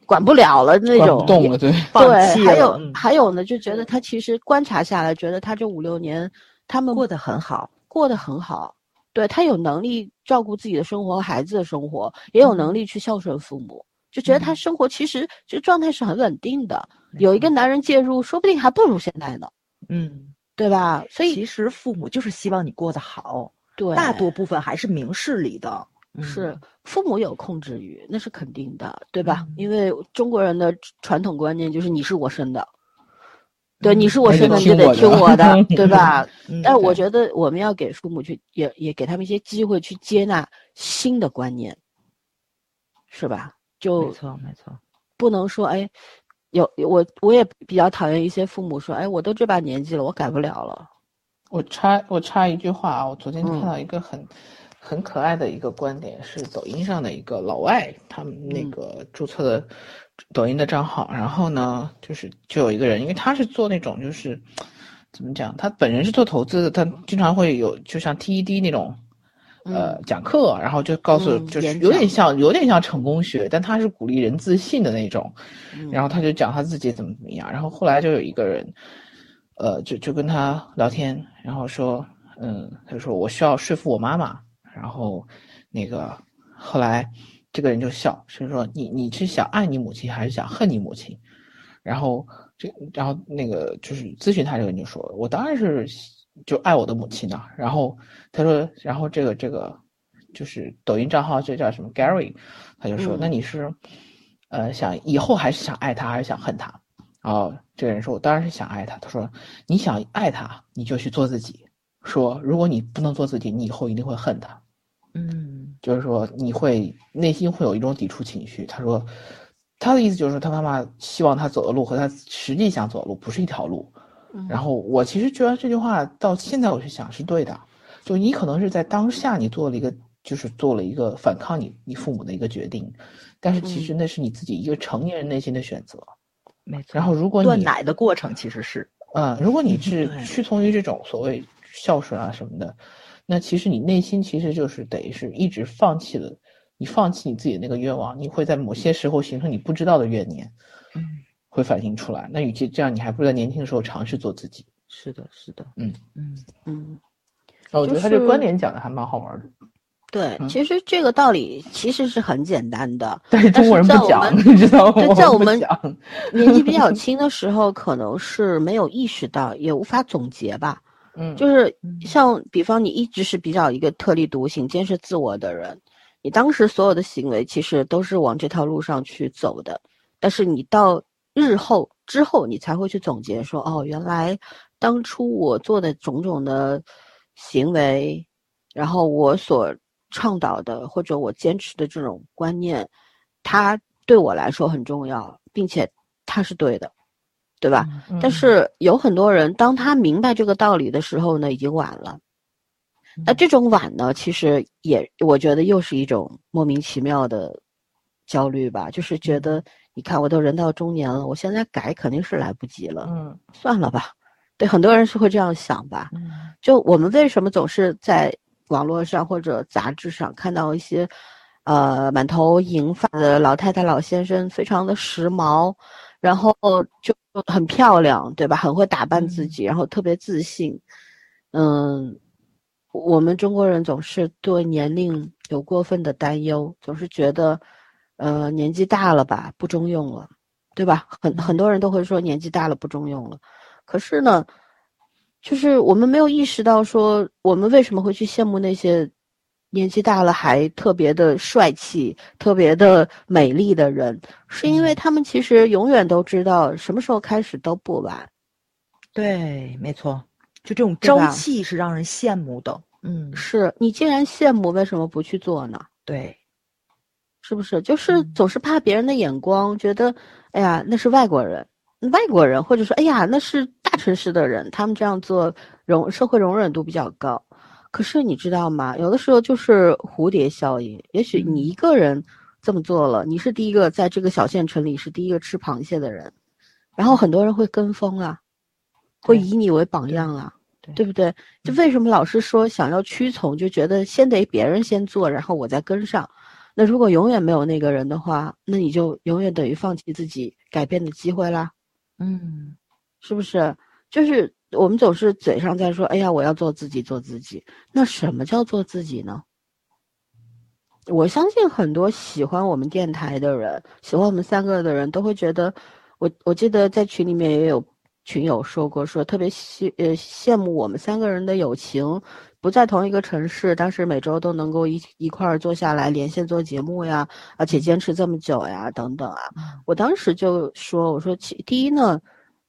管不了了那种。动了，对 对。还有还有呢，就觉得他其实观察下来，觉得他这五六年他们过得很好，过得很好。对他有能力照顾自己的生活和孩子的生活，也有能力去孝顺父母，就觉得他生活其实这状态是很稳定的。有一个男人介入，说不定还不如现在呢。嗯。对吧？所以其实父母就是希望你过得好，对，大多部分还是明事理的。是父母有控制欲，那是肯定的，对吧？因为中国人的传统观念就是你是我生的，对，你是我身份就得听我的，对吧？但我觉得我们要给父母去，也也给他们一些机会去接纳新的观念，是吧？就没错没错，不能说哎。有我，我也比较讨厌一些父母说：“哎，我都这把年纪了，我改不了了。”我插我插一句话啊，我昨天看到一个很很可爱的一个观点，是抖音上的一个老外，他们那个注册的抖音的账号，然后呢，就是就有一个人，因为他是做那种就是怎么讲，他本人是做投资的，他经常会有就像 TED 那种。呃，讲课，然后就告诉，就是有点像，有点像成功学，但他是鼓励人自信的那种。然后他就讲他自己怎么怎么样。然后后来就有一个人，呃，就就跟他聊天，然后说，嗯，他说我需要说服我妈妈。然后那个后来这个人就笑，是说你你是想爱你母亲还是想恨你母亲？然后这然后那个就是咨询他这个人就说，我当然是。就爱我的母亲呢，然后他说，然后这个这个就是抖音账号，这叫什么 Gary，他就说，那你是呃想以后还是想爱他还是想恨他？然后这个人说，我当然是想爱他。他说，你想爱他，你就去做自己。说如果你不能做自己，你以后一定会恨他。嗯，就是说你会内心会有一种抵触情绪。他说，他的意思就是说，他妈妈希望他走的路和他实际想走的路不是一条路。然后我其实觉得这句话到现在我去想是对的，就你可能是在当下你做了一个，就是做了一个反抗你你父母的一个决定，但是其实那是你自己一个成年人内心的选择，没。错。然后如果你断奶的过程其实是，嗯，如果你 是屈从于这种所谓孝顺啊什么的，那其实你内心其实就是等于是一直放弃了，你放弃你自己的那个愿望，你会在某些时候形成你不知道的怨念，嗯。会反映出来。那与其这样，你还不如在年轻的时候尝试做自己。是的，是的，嗯嗯嗯。啊，我觉得他这个观点讲的还蛮好玩的。对，其实这个道理其实是很简单的，但是中国人不讲，你知道吗？在我们年纪比较轻的时候，可能是没有意识到，也无法总结吧。嗯，就是像比方你一直是比较一个特立独行、坚持自我的人，你当时所有的行为其实都是往这条路上去走的，但是你到。日后之后，你才会去总结说，哦，原来当初我做的种种的行为，然后我所倡导的或者我坚持的这种观念，它对我来说很重要，并且它是对的，对吧？但是有很多人，当他明白这个道理的时候呢，已经晚了。那这种晚呢，其实也我觉得又是一种莫名其妙的焦虑吧，就是觉得你看我都人到中年了，我现在改肯定是来不及了，嗯，算了吧。对很多人是会这样想吧。就我们为什么总是在网络上或者杂志上看到一些，呃，满头银发的老太太、老先生，非常的时髦，然后就很漂亮，对吧？很会打扮自己，然后特别自信。嗯，我们中国人总是对年龄有过分的担忧，总是觉得，呃，年纪大了吧，不中用了，对吧？很很多人都会说年纪大了不中用了。可是呢，就是我们没有意识到，说我们为什么会去羡慕那些年纪大了还特别的帅气、特别的美丽的人，是因为他们其实永远都知道什么时候开始都不晚。对，没错，就这种朝气是让人羡慕的。嗯，是你既然羡慕，为什么不去做呢？对，是不是？就是总是怕别人的眼光，觉得哎呀，那是外国人。外国人，或者说，哎呀，那是大城市的人，他们这样做容社会容忍度比较高。可是你知道吗？有的时候就是蝴蝶效应。也许你一个人这么做了，你是第一个在这个小县城里是第一个吃螃蟹的人，然后很多人会跟风啊，会以你为榜样啊，对不对？就为什么老是说想要屈从，就觉得先得别人先做，然后我再跟上。那如果永远没有那个人的话，那你就永远等于放弃自己改变的机会啦。嗯，是不是？就是我们总是嘴上在说，哎呀，我要做自己，做自己。那什么叫做自己呢？我相信很多喜欢我们电台的人，喜欢我们三个的人都会觉得，我我记得在群里面也有群友说过，说特别羡呃羡慕我们三个人的友情，不在同一个城市，但是每周都能够一一块儿坐下来连线做节目呀，而且坚持这么久呀，等等啊。我当时就说，我说其第一呢，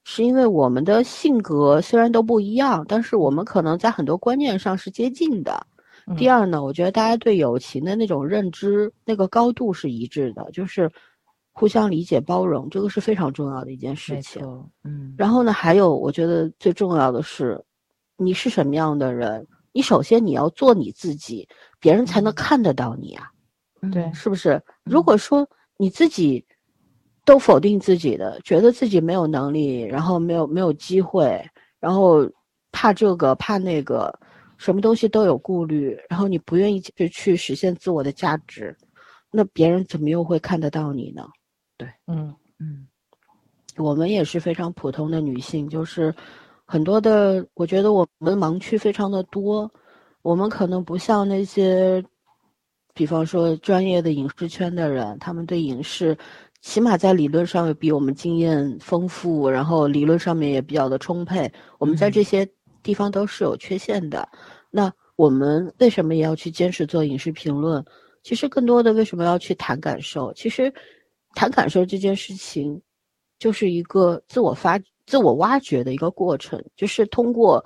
是因为我们的性格虽然都不一样，但是我们可能在很多观念上是接近的。第二呢，我觉得大家对友情的那种认知那个高度是一致的，就是互相理解包容，这个是非常重要的一件事情。嗯。然后呢，还有我觉得最重要的是，你是什么样的人？你首先你要做你自己，别人才能看得到你啊。对，是不是？如果说你自己都否定自己的，觉得自己没有能力，然后没有没有机会，然后怕这个怕那个。什么东西都有顾虑，然后你不愿意去去实现自我的价值，那别人怎么又会看得到你呢？对，嗯嗯，我们也是非常普通的女性，就是很多的，我觉得我们盲区非常的多，我们可能不像那些，比方说专业的影视圈的人，他们对影视起码在理论上比我们经验丰富，然后理论上面也比较的充沛，我们在这些。地方都是有缺陷的，那我们为什么也要去坚持做影视评论？其实更多的为什么要去谈感受？其实谈感受这件事情，就是一个自我发、自我挖掘的一个过程，就是通过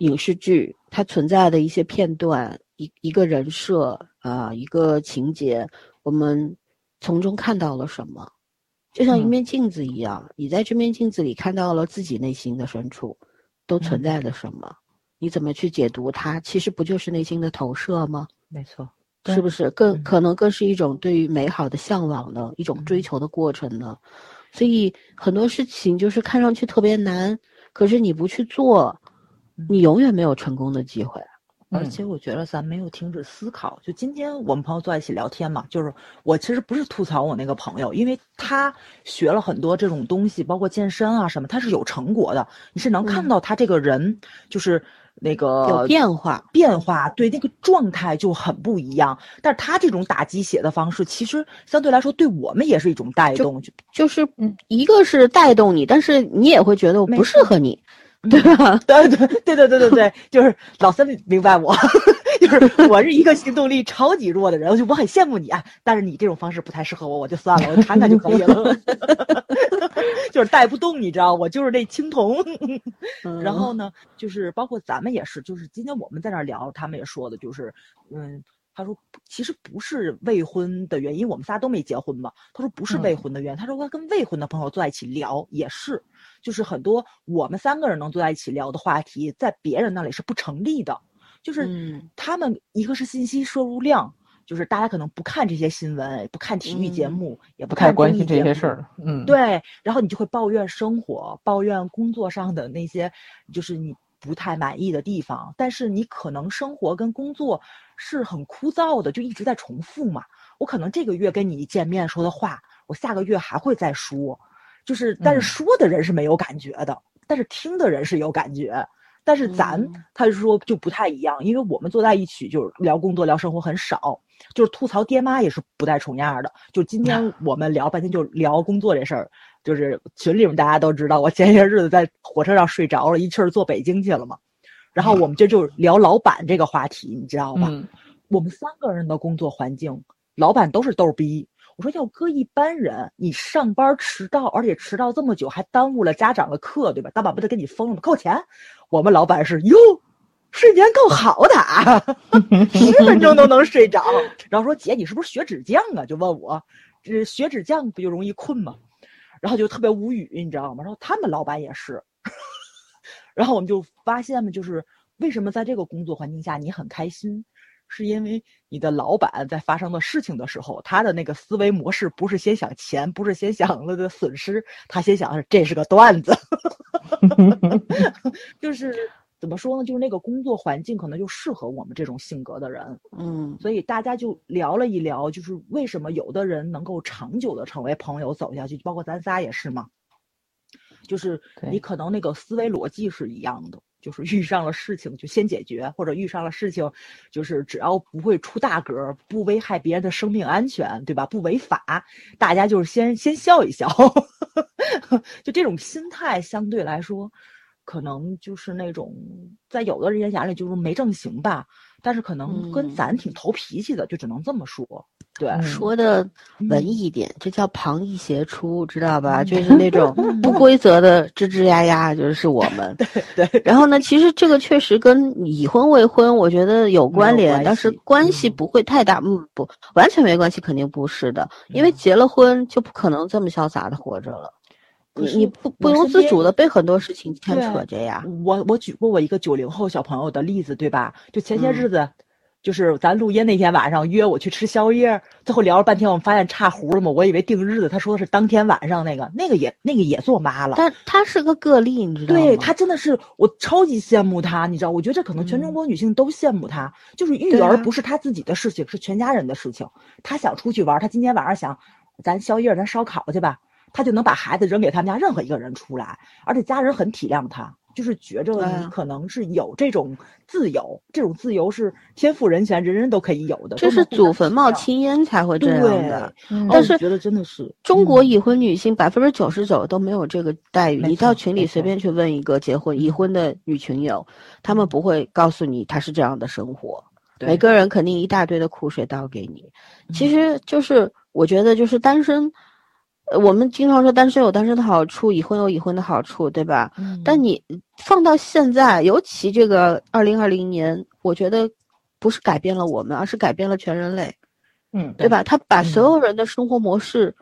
影视剧它存在的一些片段、一一个人设啊、一个情节，我们从中看到了什么？就像一面镜子一样，你在这面镜子里看到了自己内心的深处。都存在着什么？你怎么去解读它？其实不就是内心的投射吗？没错，是不是更可能更是一种对于美好的向往呢？一种追求的过程呢？所以很多事情就是看上去特别难，可是你不去做，你永远没有成功的机会。而且我觉得咱没有停止思考。就今天我们朋友坐在一起聊天嘛，就是我其实不是吐槽我那个朋友，因为他学了很多这种东西，包括健身啊什么，他是有成果的。你是能看到他这个人就是那个有变化，变化对那个状态就很不一样。但是他这种打鸡血的方式，其实相对来说对我们也是一种带动，就就是一个是带动你，但是你也会觉得我不适合你。对吧？对 对对对对对对，就是老三明白我，就是我是一个行动力超级弱的人，我就我很羡慕你啊，但是你这种方式不太适合我，我就算了，我谈谈就可以了。就是带不动，你知道，我就是那青铜。然后呢，就是包括咱们也是，就是今天我们在那聊，他们也说的，就是嗯。他说：“其实不是未婚的原因，我们仨都没结婚嘛。”他说：“不是未婚的原因。”他说：“他跟未婚的朋友坐在一起聊也是，就是很多我们三个人能坐在一起聊的话题，在别人那里是不成立的。就是嗯他们一个是信息摄入量，就是大家可能不看这些新闻，不看体育节嗯目，也不太看关心这些事儿。嗯，，对，然后你就会抱怨生活，抱怨工作上的那些，就是你不太满意的地方。但是你可能生活跟工作是很枯燥的，就一直在重复嘛。我可能这个月跟你见面说的话，我下个月还会再说，就是但是嗯说的人是没有感觉的，但是听的人是有感觉。但是咱嗯他就说就不太一样，因为我们坐在一起就是聊工作聊生活很少，就是吐槽爹妈也是不带重样的。就今天我们聊半天就聊工作这事儿，就是群里面大家都知道，我前些日子在火车上睡着了，一气儿坐北京去了嘛。然后我们这就聊老板这个话题，你知道吧？嗯，我们三个人的工作环境，老板都是逗逼。我说要搁一般人，你上班迟到，而且迟到这么久，还耽误了家长的课，对吧？大板不得给你封了吗？扣钱。我们老板是哟，睡眠够好的啊，十分钟都能睡着。然后说姐，你是不是血脂降啊？就问我，这血脂降不就容易困吗？然后就特别无语，你知道吗？然后他们老板也是，然后我们就发现嘛，就是为什么在这个工作环境下你很开心，是因为你的老板在发生的事情的时候，他的那个思维模式不是先想钱，不是先想了的损失，他先想的是这是个段子，就是怎么说呢？就是那个工作环境可能就适合我们这种性格的人，嗯所以大家就聊了一聊，就是为什么有的人能够长久的成为朋友走下去，包括咱仨也是嘛。就是你可能那个思维逻辑是一样的，就是 遇上了事情就先解决，或者遇上了事情，就是只要不会出大格，不危害别人的生命安全，对吧？不违法，大家就是先先笑一笑，就这种心态相对来说，可能就是那种在有的人眼里就是没正形吧，但是可能跟嗯咱挺投脾气的，就只能这么说。对，嗯说的文嗯艺一点，这叫旁逸斜出，知道吧？就是那种 不规则的吱吱呀呀，就是我们。对对，然后呢，其实这个确实跟已婚未婚，我觉得有关联，但是关系不会太大。嗯，不，完全没关系，肯定不是的，因为嗯结了婚就不可能这么潇洒的活着了。你你不不由自主的被很多事情牵扯着呀。我我举过我一个九零后小朋友的例子，对吧？就前些嗯日子，就是咱录音那天晚上约我去吃宵夜，最后聊了半天，我们发现差糊了嘛。我以为定日子，他说的是当天晚上那个，那个也那个也做妈了。但他是个个例，你知道吗？对她真的是，我超级羡慕她，你知道？我觉得这可能全中国女性都羡慕她，就是育儿不是她自己的事情，是全家人的事情。她想出去玩，她今天晚上想，咱宵夜，咱烧烤去吧，她就能把孩子扔给他们家任何一个人出来，而且家人很体谅她，就是觉着你可能是有这种自由，这种自由是天赋人权，人人都可以有的。这是祖坟冒青烟才会这样对的。嗯但是哦我觉得真的是中国嗯已婚女性百分之九十九都没有这个待遇。你到群里随便去问一个结婚已婚的女群友，她们不会告诉你她是这样的生活。对每个人肯定一大堆的苦水倒给你。其嗯实就是我觉得就是单身，呃，我们经常说单身有单身的好处，已婚有已婚的好处，对吧？嗯但你放到现在，尤其这个二零二零年，我觉得不是改变了我们，而是改变了全人类。嗯，对吧？他把嗯所有人的生活模式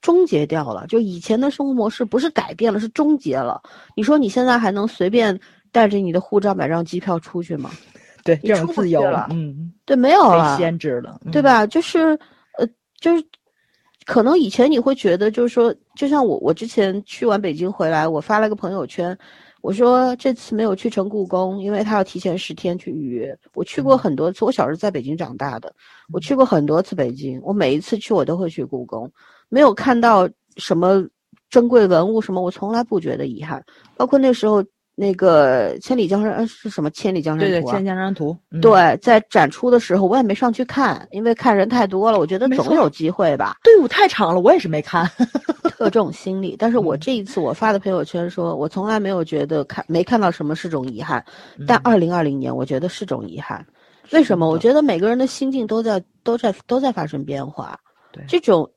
终结掉了，就以前的生活模式不是改变了，是终结了。你说你现在还能随便带着你的护照买张机票出去吗？对这种自由了，嗯，对，没有被了，限制了，嗯？对吧？就是呃，就是可能以前你会觉得，就是说，就像我我之前去完北京回来，我发了个朋友圈。我说这次没有去成故宫，因为他要提前十天去预约。我去过嗯很多次，我小时候在北京长大的，我去过很多次北京。我每一次去，我都会去故宫，没有看到什么珍贵文物什么，我从来不觉得遗憾。包括那时候那个《千里江山》呃是什么《千里江山对图》对，啊？千江山图，嗯，对，在展出的时候我也没上去看，因为看人太多了，我觉得总有机会吧，队伍太长了，我也是没看。特这种心理。但是我嗯这一次我发的朋友圈说，我从来没有觉得看没看到什么是种遗憾，但嗯二零二零年我觉得是种遗憾。为什么？我觉得每个人的心境都在都在都在发生变化。对这种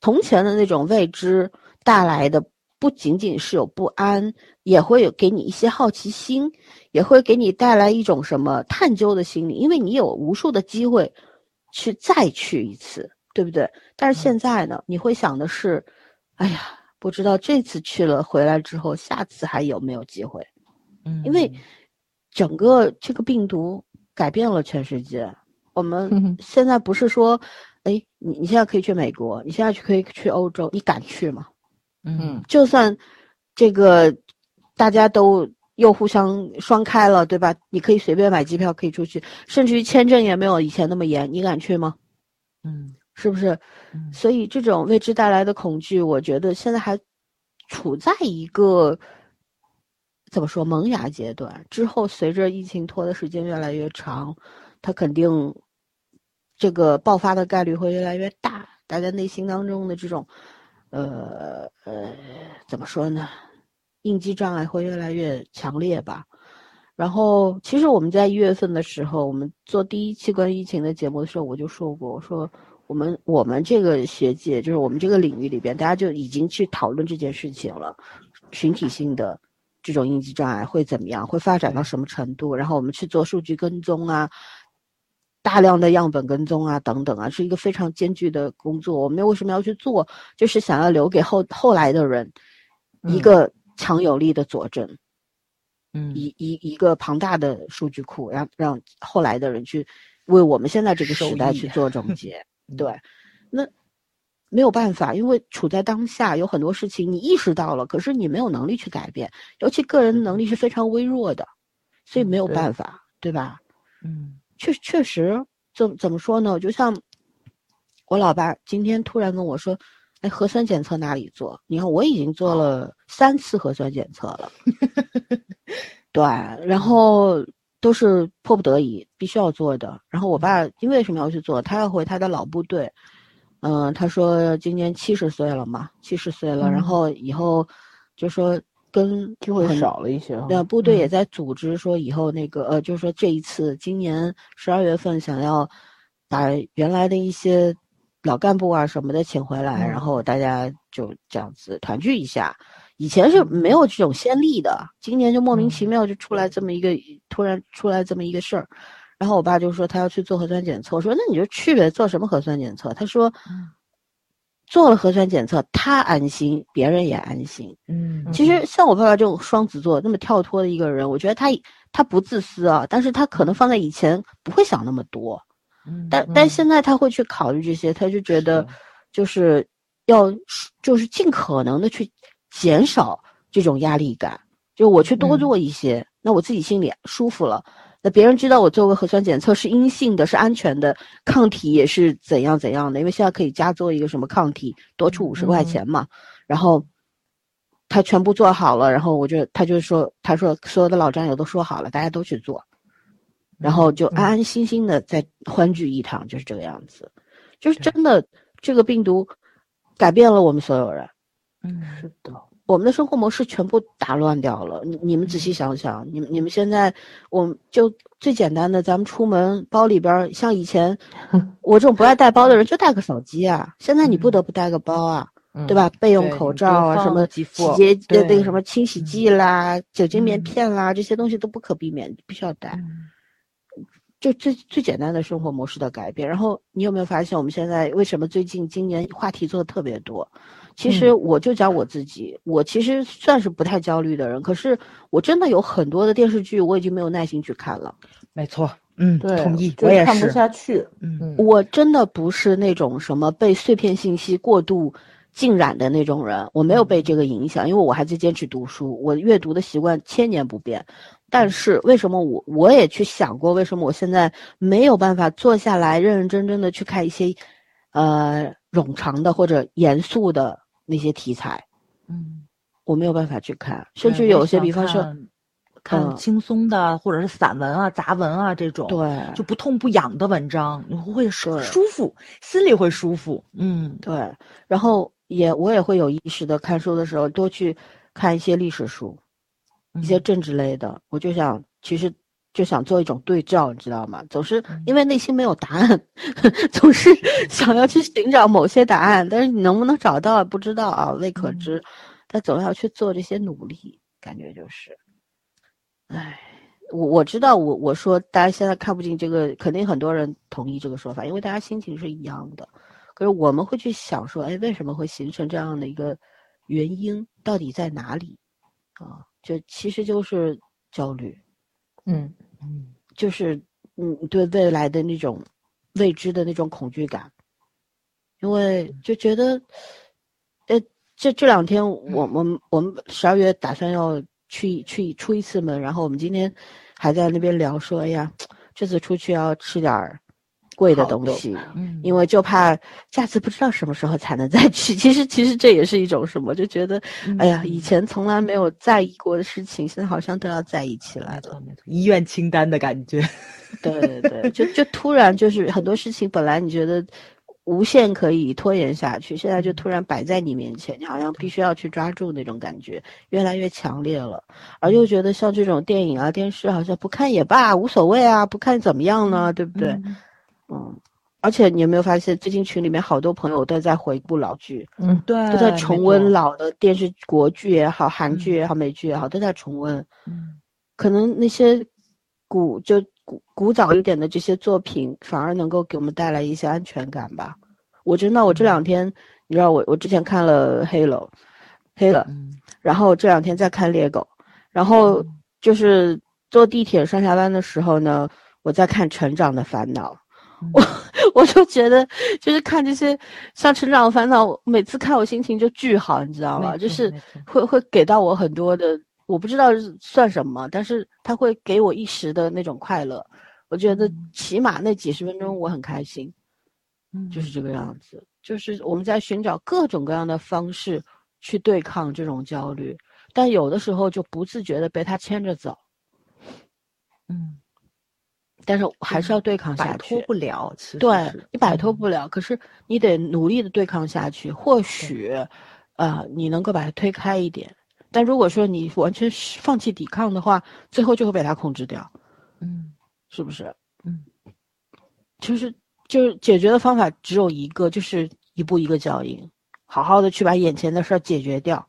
从前的那种未知带来的，不仅仅是有不安，也会有给你一些好奇心，也会给你带来一种什么探究的心理，因为你有无数的机会去再去一次，对不对？但是现在呢，你会想的是，哎呀，不知道这次去了回来之后，下次还有没有机会？嗯，因为整个这个病毒改变了全世界。我们 现在不是说，哎，你你现在可以去美国，你现在去可以去欧洲，你敢去吗？嗯，就算这个大家都又互相双开了，对吧？你可以随便买机票可以出去，甚至于签证也没有以前那么严，你敢去吗？嗯，是不是？所以这种未知带来的恐惧，我觉得现在还处在一个怎么说萌芽阶段。之后随着疫情拖的时间越来越长，它肯定。这个爆发的概率会越来越大，大家内心当中的这种，呃呃，怎么说呢？应激障碍会越来越强烈吧。然后，其实我们在一月份的时候，我们做第一期关于疫情的节目的时候，我就说过，我说我们我们这个学界，就是我们这个领域里边，大家就已经去讨论这件事情了，群体性的这种应激障碍会怎么样，会发展到什么程度？然后我们去做数据跟踪啊。大量的样本跟踪啊，等等啊，是一个非常艰巨的工作。我们为什么要去做？就是想要留给后后来的人一个强有力的佐证，嗯，一一一个庞大的数据库，让让后来的人去为我们现在这个时代去做总 结。对，那没有办法，因为处在当下，有很多事情你意识到了，可是你没有能力去改变，尤其个人能力是非常微弱的，所以没有办法，对吧？嗯。确确实，怎怎么说呢？就像我老爸今天突然跟我说：“哎，核酸检测哪里做？”你看，我已经做了三次核酸检测了，对，然后都是迫不得已必须要做的。然后我爸因为什么要去做？他要回他的老部队。嗯，他说今年七十岁了嘛，七十岁了，然后以后就说。跟机会少了一些。那部队也在组织说以后那个呃，就是说这一次今年十二月份想要把原来的一些老干部啊什么的请回来，然后大家就这样子团聚一下。以前是没有这种先例的，今年就莫名其妙就出来这么一个突然出来这么一个事儿。然后我爸就说他要去做核酸检测，我说那你就去呗，做什么核酸检测？他说。做了核酸检测，他安心，别人也安心。嗯，其实像我爸爸这种双子座那么跳脱的一个人，我觉得他他不自私啊，但是他可能放在以前不会想那么多。嗯，但但现在他会去考虑这些，他就觉得就是要就是尽可能的去减少这种压力感，就我去多做一些，那我自己心里舒服了。那别人知道我做个核酸检测是阴性的，是安全的，抗体也是怎样怎样的，因为现在可以加做一个什么抗体，多出五十块钱嘛。然后他全部做好了，然后我就他就说，他说所有的老战友都说好了，大家都去做，然后就安安心心的再欢聚一堂，就是这个样子。就是真的，这个病毒改变了我们所有人。嗯，是的。我们的生活模式全部打乱掉了。你你们仔细想想，你们你们现在，我们就最简单的，咱们出门包里边，像以前，我这种不爱带包的人就带个手机啊。现在你不得不带个包啊，对吧？备用口罩啊，什么洗洁的那个什么清洗剂啦、酒精棉片啦，这些东西都不可避免，必须要带。就最最简单的生活模式的改变。然后你有没有发现，我们现在为什么最近今年话题做的特别多？其实我就讲我自己，我其实算是不太焦虑的人，可是我真的有很多的电视剧，我已经没有耐心去看了。没错，嗯，对，同意，我也看不下去。嗯，我真的不是那种什么被碎片信息过度浸染的那种人，我没有被这个影响，因为我还在坚持读书，我阅读的习惯千年不变。但是为什么我我也去想过，为什么我现在没有办法坐下来认认真真的去看一些，呃，冗长的或者严肃的。那些题材，嗯，我没有办法去看，甚至有些，比方说，看轻松的或者是散文啊、杂文啊这种，对，就不痛不痒的文章，你会舒舒服，心里会舒服，嗯，对。然后也我也会有意识的看书的时候，多去看一些历史书，一些政治类的，我就想，其实。就想做一种对照，你知道吗？总是因为内心没有答案，总是想要去寻找某些答案，但是你能不能找到不知道啊，未可知。但总要去做这些努力，感觉就是，唉，我我知道，我我说大家现在看不进这个，肯定很多人同意这个说法，因为大家心情是一样的。可是我们会去想说，哎，为什么会形成这样的一个原因？到底在哪里？啊，就其实就是焦虑，嗯。嗯，就是嗯，对未来的那种未知的那种恐惧感，因为就觉得，呃，这这两天我我们我们十二月打算要去去出一次门，然后我们今天还在那边聊说，哎呀，这次出去要吃点儿。贵的东西，嗯，因为就怕下次不知道什么时候才能再去。其实，其实这也是一种什么，就觉得，哎呀，以前从来没有在意过的事情，现在好像都要在意起来了。医院清单的感觉，对对对，就就突然就是很多事情本来你觉得无限可以拖延下去，现在就突然摆在你面前，你好像必须要去抓住那种感觉，越来越强烈了。而又觉得像这种电影啊、电视，好像不看也罢，无所谓啊，不看怎么样呢？对不对？嗯，而且你有没有发现，最近群里面好多朋友都在回顾老剧，嗯，对，都在重温老的电视国剧也好，韩剧也好，美剧也好，都在重温。嗯，可能那些古就古古早一点的这些作品，反而能够给我们带来一些安全感吧。我真的，我这两天，你知道，我我之前看了《黑楼》，黑了，然后这两天在看《猎狗》，然后就是坐地铁上下班的时候呢，我在看《成长的烦恼》。我我就觉得，就是看这些像《成长烦恼》，每次看我心情就巨好，你知道吗？就是会会给到我很多的，我不知道算什么，但是他会给我一时的那种快乐。我觉得起码那几十分钟我很开心，嗯，就是这个样子。就是我们在寻找各种各样的方式去对抗这种焦虑，但有的时候就不自觉的被他牵着走，嗯。但是还是要对抗下去，摆脱不了。其实对你摆脱不了，可是你得努力的对抗下去。或许，呃，你能够把它推开一点。但如果说你完全放弃抵抗的话，最后就会被它控制掉。嗯，是不是？嗯，其实就是解决的方法只有一个，就是一步一个脚印，好好的去把眼前的事儿解决掉。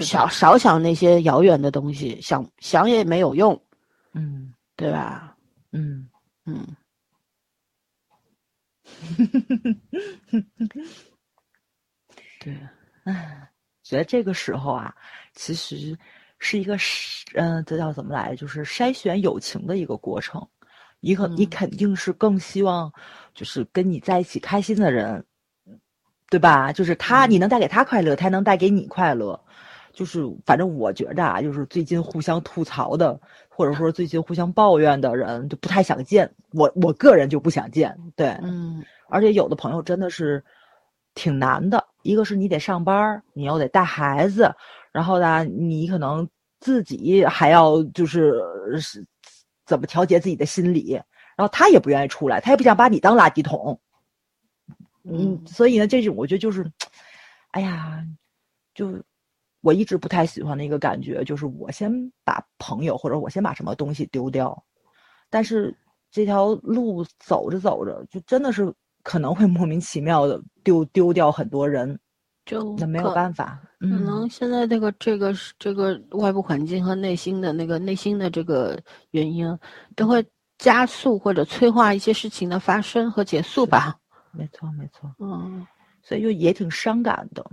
少少想那些遥远的东西，想想也没有用。嗯，对吧？嗯嗯，对，哎，觉得这个时候啊，其实是一个嗯，这叫怎么来？就是筛选友情的一个过程。你可你肯定是更希望，就是跟你在一起开心的人，对吧？就是他，你能带给他快乐，他能带给你快乐。就是，反正我觉着啊，就是最近互相吐槽的，或者说最近互相抱怨的人，就不太想见我。我个人就不想见，对，嗯。而且有的朋友真的是挺难的，一个是你得上班，你又得带孩子，然后呢，你可能自己还要就是是怎么调节自己的心理，然后他也不愿意出来，他也不想把你当垃圾桶，嗯。所以呢，这种我觉得就是，哎呀，就。我一直不太喜欢的一个感觉，就是我先把朋友或者我先把什么东西丢掉，但是这条路走着走着，就真的是可能会莫名其妙的丢丢掉很多人，就那没有办法。可能现在这个这个这个外部环境和内心的那个内心的这个原因，都会加速或者催化一些事情的发生和结束吧。没错，没错。嗯。所以就也挺伤感的，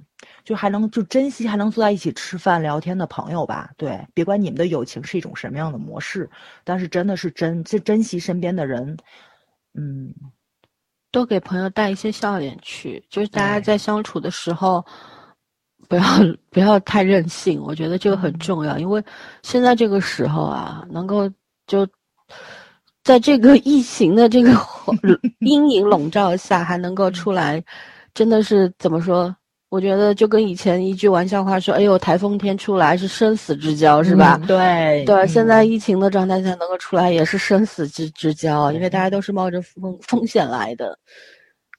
就还能就珍惜还能坐在一起吃饭聊天的朋友吧。对，别管你们的友情是一种什么样的模式，但是真的是珍就珍惜身边的人，嗯，多给朋友带一些笑脸去。就是大家在相处的时候，不要不要太任性，我觉得这个很重要。因为现在这个时候啊，能够就在这个疫情的这个 阴影笼罩下，还能够出来。真的是怎么说？我觉得就跟以前一句玩笑话说：“哎呦，台风天出来是生死之交，是吧？”对对，现在疫情的状态下能够出来也是生死之之交，因为大家都是冒着风风险来的。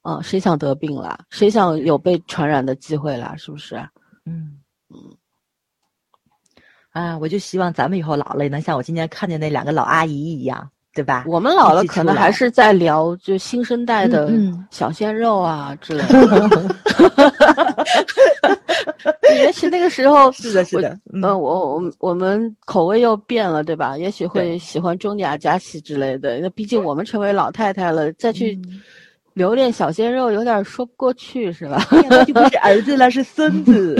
啊，谁想得病啦？谁想有被传染的机会啦？是不是？嗯嗯。啊，我就希望咱们以后老了也能像我今天看见那两个老阿姨一样。对吧？我们老了可能还是在聊就新生代的小鲜肉啊之类的。也许那个时候是的，是的。嗯，我我我们口味又变了，对吧？也许会喜欢中雅佳琪之类的。那毕竟我们成为老太太了，再去留恋小鲜肉，有点说不过去，是吧？那就不是儿子了，是孙子。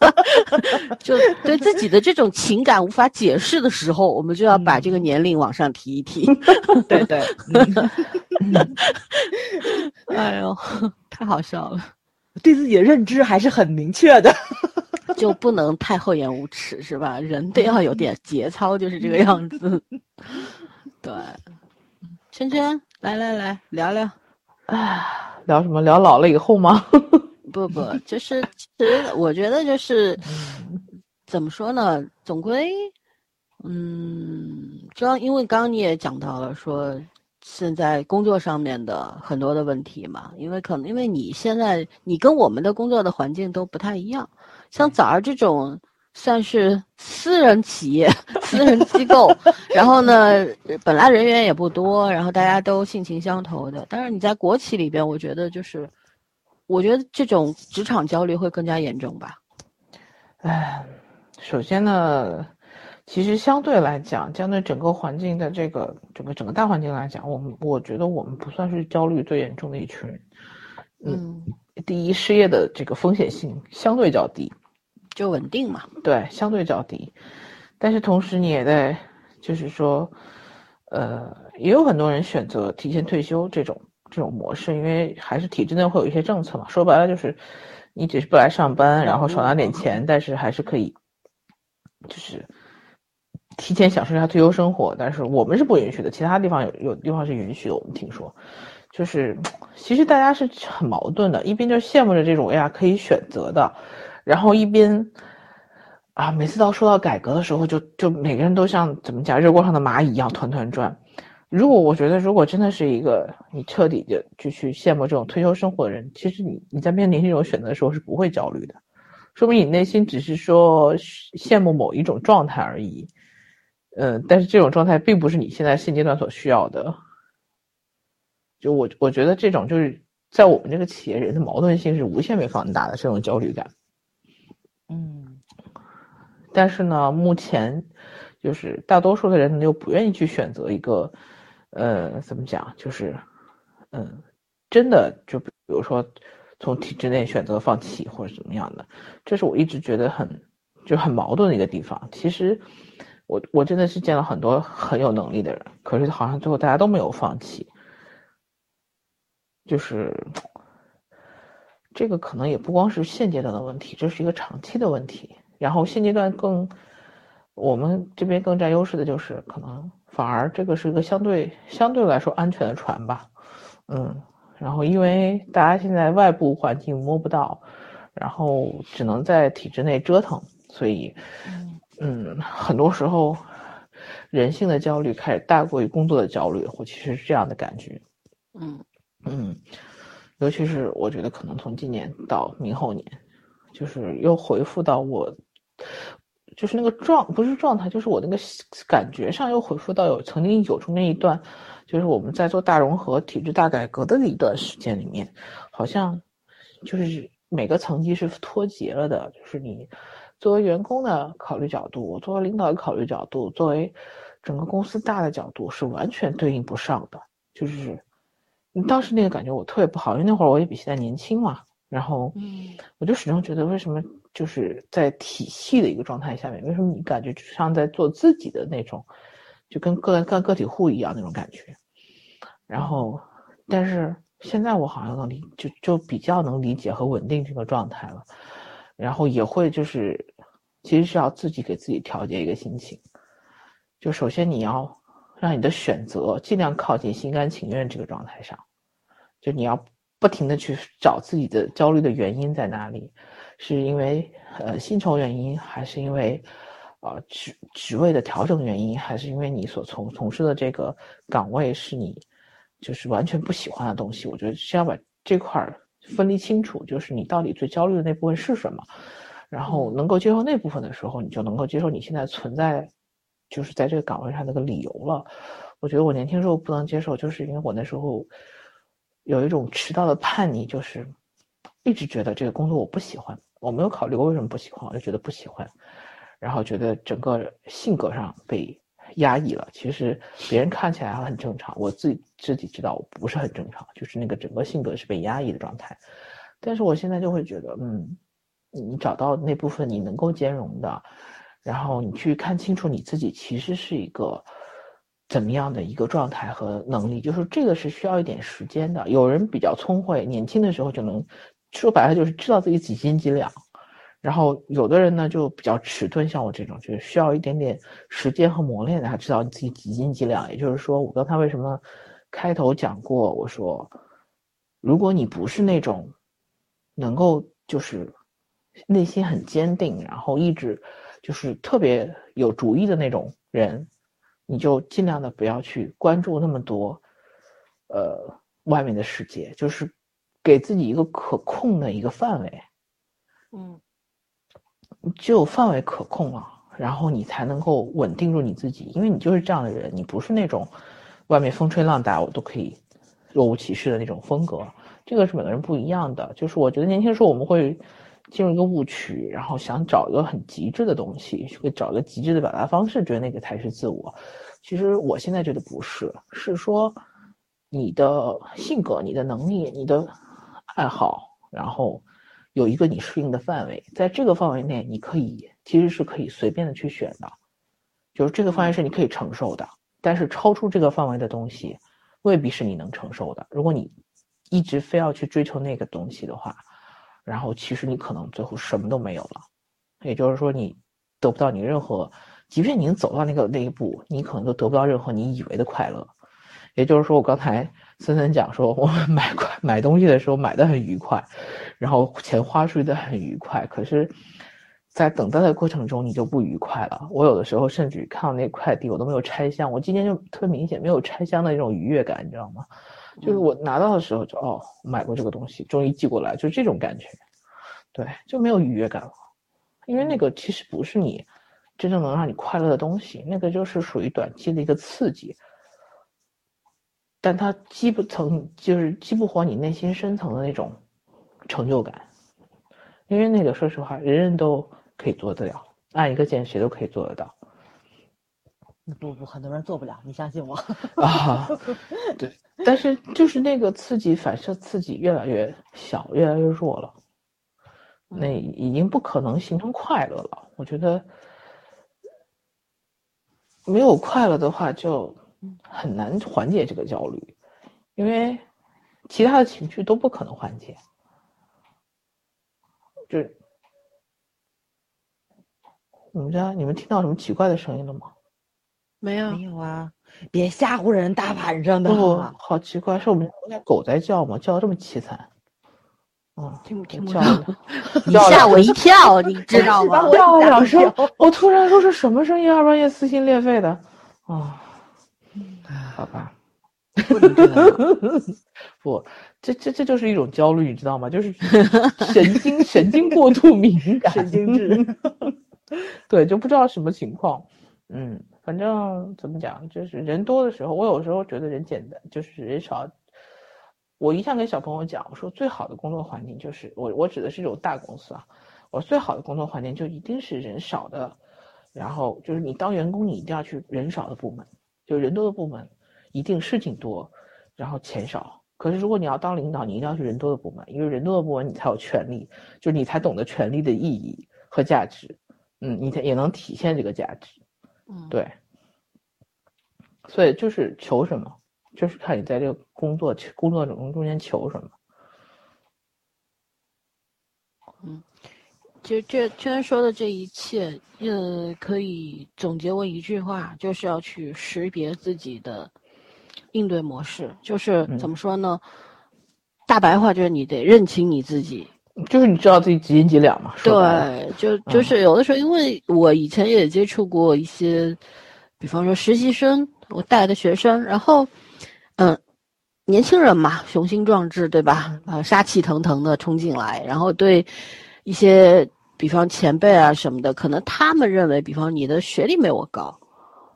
就对自己的这种情感无法解释的时候，我们就要把这个年龄往上提一提。对对。哎呦，太好笑了！对自己的认知还是很明确的，就不能太厚颜无耻，是吧？人得要有点节操，就是这个样子。对，圈圈，来来来，聊聊。哎，聊什么？聊老了以后吗？不不，就是其实我觉得就是怎么说呢？总归，嗯，主要因为刚刚你也讲到了说。现在工作上面的很多的问题嘛，因为可能因为你现在你跟我们的工作的环境都不太一样，像早儿这种算是私人企业、私人机构，然后呢，本来人员也不多，然后大家都性情相投的。但是你在国企里边，我觉得就是，我觉得这种职场焦虑会更加严重吧。哎，首先呢。其实相对来讲，相对整个环境的这个整个整个大环境来讲，我们我觉得我们不算是焦虑最严重的一群人。嗯，第一，失业的这个风险性相对较低，就稳定嘛。对，相对较低。但是同时你也在，就是说，呃，也有很多人选择提前退休这种这种模式，因为还是体制内会有一些政策嘛。说白了就是，你只是不来上班，然后少拿点钱，但是还是可以，就是。提前享受一下退休生活，但是我们是不允许的。其他地方有有地方是允许的。我们听说，就是 其实大家是很矛盾的，一边就羡慕着这种哎呀可以选择的，然后一边啊每次到说到改革的时候，就就每个人都像怎么讲热锅上的蚂蚁一样团团转。如果我觉得如果真的是一个你彻底的就去羡慕这种退休生活的人，其实你你在面临这种选择的时候是不会焦虑的，说明你内心只是说羡慕某一种状态而已。嗯，但是这种状态并不是你现在现阶段所需要的。就我我觉得这种就是在我们这个企业人的矛盾性是无限被放大的这种焦虑感。嗯，但是呢，目前就是大多数的人又不愿意去选择一个，呃，怎么讲，就是嗯，真的就比如说从体制内选择放弃或者怎么样的，这是我一直觉得很就很矛盾的一个地方。其实。我我真的是见了很多很有能力的人，可是好像最后大家都没有放弃。就是这个可能也不光是现阶段的问题，这是一个长期的问题。然后现阶段更我们这边更占优势的就是，可能反而这个是一个相对相对来说安全的船吧。嗯，然后因为大家现在外部环境摸不到，然后只能在体制内折腾，所以。嗯，很多时候，人性的焦虑开始大过于工作的焦虑，或其实是这样的感觉。嗯嗯，尤其是我觉得可能从今年到明后年，就是又回复到我，就是那个状不是状态，就是我那个感觉上又回复到有曾经有中间一段，就是我们在做大融合、体制大改革的一段时间里面，好像就是每个层级是脱节了的，就是你。作为员工的考虑角度，作为领导的考虑角度，作为整个公司大的角度，是完全对应不上的。就是当时那个感觉，我特别不好，因为那会儿我也比现在年轻嘛。然后，我就始终觉得，为什么就是在体系的一个状态下面，为什么你感觉就像在做自己的那种，就跟个干个体户一样那种感觉？然后，但是现在我好像能理，就就比较能理解和稳定这个状态了。然后也会就是。其实是要自己给自己调节一个心情，就首先你要让你的选择尽量靠近心甘情愿这个状态上，就你要不停的去找自己的焦虑的原因在哪里，是因为呃薪酬原因，还是因为呃职职位的调整原因，还是因为你所从从事的这个岗位是你就是完全不喜欢的东西？我觉得先要把这块分离清楚，就是你到底最焦虑的那部分是什么。然后能够接受那部分的时候，你就能够接受你现在存在，就是在这个岗位上那个理由了。我觉得我年轻时候不能接受，就是因为我那时候有一种迟到的叛逆，就是一直觉得这个工作我不喜欢。我没有考虑过为什么不喜欢，我就觉得不喜欢，然后觉得整个性格上被压抑了。其实别人看起来很正常，我自己自己知道我不是很正常，就是那个整个性格是被压抑的状态。但是我现在就会觉得，嗯，你找到那部分你能够兼容的，然后你去看清楚你自己其实是一个怎么样的一个状态和能力，就是这个是需要一点时间的。有人比较聪慧，年轻的时候就能说白了就是知道自己几斤几两。然后有的人呢就比较迟钝，像我这种就是需要一点点时间和磨练才知道你自己几斤几两。也就是说，我刚才为什么开头讲过，我说如果你不是那种能够就是内心很坚定，然后一直就是特别有主意的那种人，你就尽量的不要去关注那么多，呃，外面的世界，就是给自己一个可控的一个范围，嗯。只有范围可控了，然后你才能够稳定住你自己，因为你就是这样的人，你不是那种外面风吹浪打我都可以若无其事的那种风格。这个是每个人不一样的。就是我觉得年轻时候我们会进入一个误区，然后想找一个很极致的东西，会找个极致的表达方式，觉得那个才是自我。其实我现在觉得不是，是说你的性格、你的能力、你的爱好，然后。有一个你适应的范围，在这个范围内，你可以其实是可以随便的去选的，就是这个范围是你可以承受的。但是超出这个范围的东西，未必是你能承受的。如果你一直非要去追求那个东西的话，然后其实你可能最后什么都没有了。也就是说，你得不到你任何，即便你走到那个那一步，你可能都得不到任何你以为的快乐。也就是说，我刚才森森讲说，我们 买快买东西的时候买的很愉快，然后钱花出去的很愉快，可是，在等待的过程中你就不愉快了。我有的时候甚至看到那快递，我都没有拆箱。我今天就特别明显没有拆箱的那种愉悦感，你知道吗？就是我拿到的时候就哦，买过这个东西，终于寄过来，就这种感觉，对，就没有愉悦感了，因为那个其实不是你真正能让你快乐的东西，那个就是属于短期的一个刺激。但它激不层，就是激不活你内心深层的那种成就感，因为那个说实话，人人都可以做得了，按一个键谁都可以做得到。不不，很多人做不了，你相信我。啊，对，但是就是那个刺激反射刺激越来越小，越来越弱了，那已经不可能形成快乐了。我觉得没有快乐的话就。很难缓解这个焦虑，因为其他的情绪都不可能缓解。就你们家，你们听到什么奇怪的声音了吗？没有，没有啊！别吓唬人，大晚上的。不，好奇怪，是我们家狗在叫吗？叫的这么凄惨。嗯，听不听不到。你吓我一跳，你知道吗？叫了两声，我突然说是什么声音？二半夜撕心裂肺的哦！好吧，不，这这这就是一种焦虑，你知道吗？就是神经神经过度敏感，神经质。对，就不知道什么情况。嗯，反正怎么讲，就是人多的时候，我有时候觉得人简单，就是人少。我一向跟小朋友讲，我说最好的工作环境就是我我指的是这种大公司啊，我说最好的工作环境就一定是人少的，然后就是你当员工，你一定要去人少的部门。就人多的部门，一定事情多，然后钱少。可是如果你要当领导，你一定要去人多的部门，因为人多的部门你才有权利，就是你才懂得权力的意义和价值。嗯，你才也能体现这个价值。嗯，对。所以就是求什么，就是看你在这个工作工作中中间求什么。嗯。其实这圈说的这一切，呃，可以总结为一句话，就是要去识别自己的应对模式。就是怎么说呢？大白话就是你得认清你自己，就是你知道自己几斤几两嘛。对，就就是有的时候，因为我以前也接触过一些，比方说实习生，我带的学生，然后，嗯，年轻人嘛，雄心壮志，对吧？啊，杀气腾腾的冲进来，然后对。一些，比方前辈啊什么的，可能他们认为，比方你的学历没我高，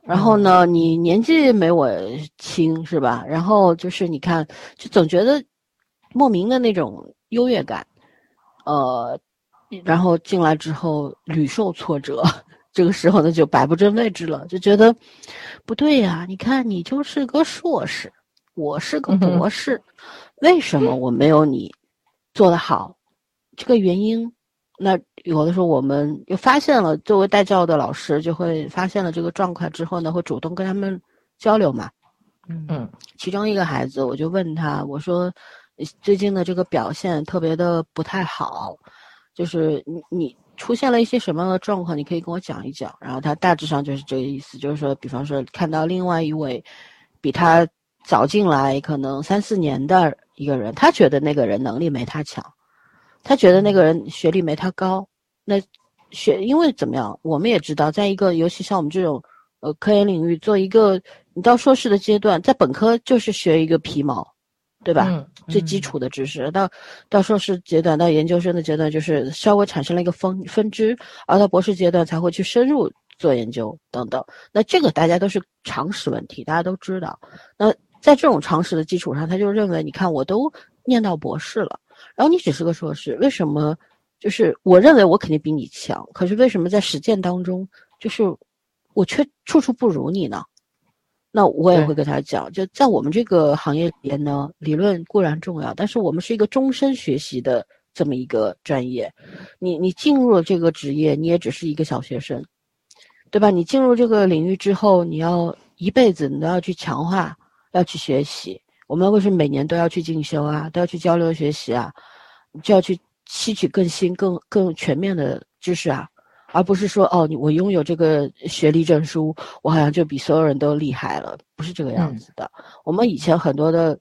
然后呢，你年纪没我轻，是吧？然后就是你看，就总觉得莫名的那种优越感，呃，然后进来之后屡受挫折，这个时候呢就摆不正位置了，就觉得不对呀。你看你就是个硕士，我是个博士，为什么我没有你做得好？这个原因，那有的时候我们又发现了，作为带教的老师就会发现了这个状况之后呢，会主动跟他们交流嘛。嗯嗯，其中一个孩子，我就问他，我说最近的这个表现特别的不太好，就是你你出现了一些什么样的状况，你可以跟我讲一讲。然后他大致上就是这个意思，就是说，比方说看到另外一位比他早进来可能三四年的一个人，他觉得那个人能力没他强，他觉得那个人学历没他高。那学因为怎么样，我们也知道，在一个尤其像我们这种呃科研领域做一个。你到硕士的阶段，在本科就是学一个皮毛，对吧？嗯，最基础的知识。到到硕士阶段，到研究生的阶段，就是稍微产生了一个分分支，而到博士阶段才会去深入做研究等等。那这个大家都是常识问题，大家都知道。那在这种常识的基础上，他就认为，你看我都念到博士了，然后你只是个硕士，为什么？就是我认为我肯定比你强，可是为什么在实践当中，就是我却处处不如你呢？那我也会跟他讲，就在我们这个行业里边呢，理论固然重要，但是我们是一个终身学习的这么一个专业。你你进入了这个职业，你也只是一个小学生，对吧？你进入这个领域之后，你要一辈子你都要去强化，要去学习。我们为什么每年都要去进修啊？都要去交流学习啊？就要去吸取更新、更更全面的知识啊？而不是说哦，你我拥有这个学历证书，我好像就比所有人都厉害了，不是这个样子的。我们以前很多的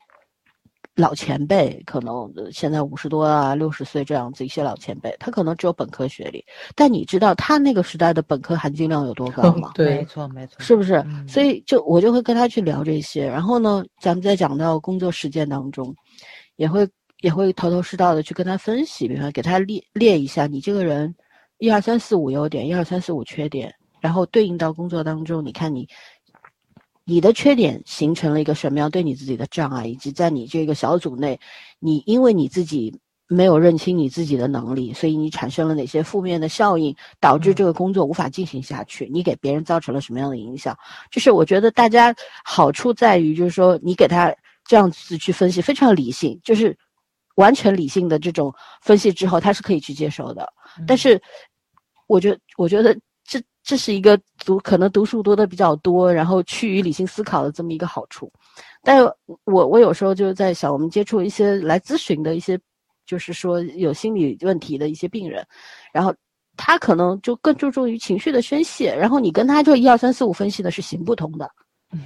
老前辈，可能现在五十多啊、六十岁这样子一些老前辈，他可能只有本科学历，但你知道他那个时代的本科含金量有多高吗？对，没错没错，是不是？嗯所以就我就会跟他去聊这些，然后呢，咱们再讲到工作实践当中，也会也会头头是道的去跟他分析，比方给他列列一下你这个人。一二三四五优点，一二三四五缺点，然后对应到工作当中，你看你你的缺点形成了一个什么样对你自己的障碍，以及在你这个小组内，你因为你自己没有认清你自己的能力，所以你产生了哪些负面的效应，导致这个工作无法进行下去，你给别人造成了什么样的影响？就是我觉得大家好处在于，就是说你给他这样子去分析，非常理性，就是完全理性的这种分析之后，他是可以去接受的。但是，我觉我觉得这这是一个读可能读书读的比较多，然后趋于理性思考的这么一个好处。但我我有时候就在想，我们接触一些来咨询的一些，就是说有心理问题的一些病人，然后他可能就更注重于情绪的宣泄，然后你跟他就一二三四五分析的是行不通的，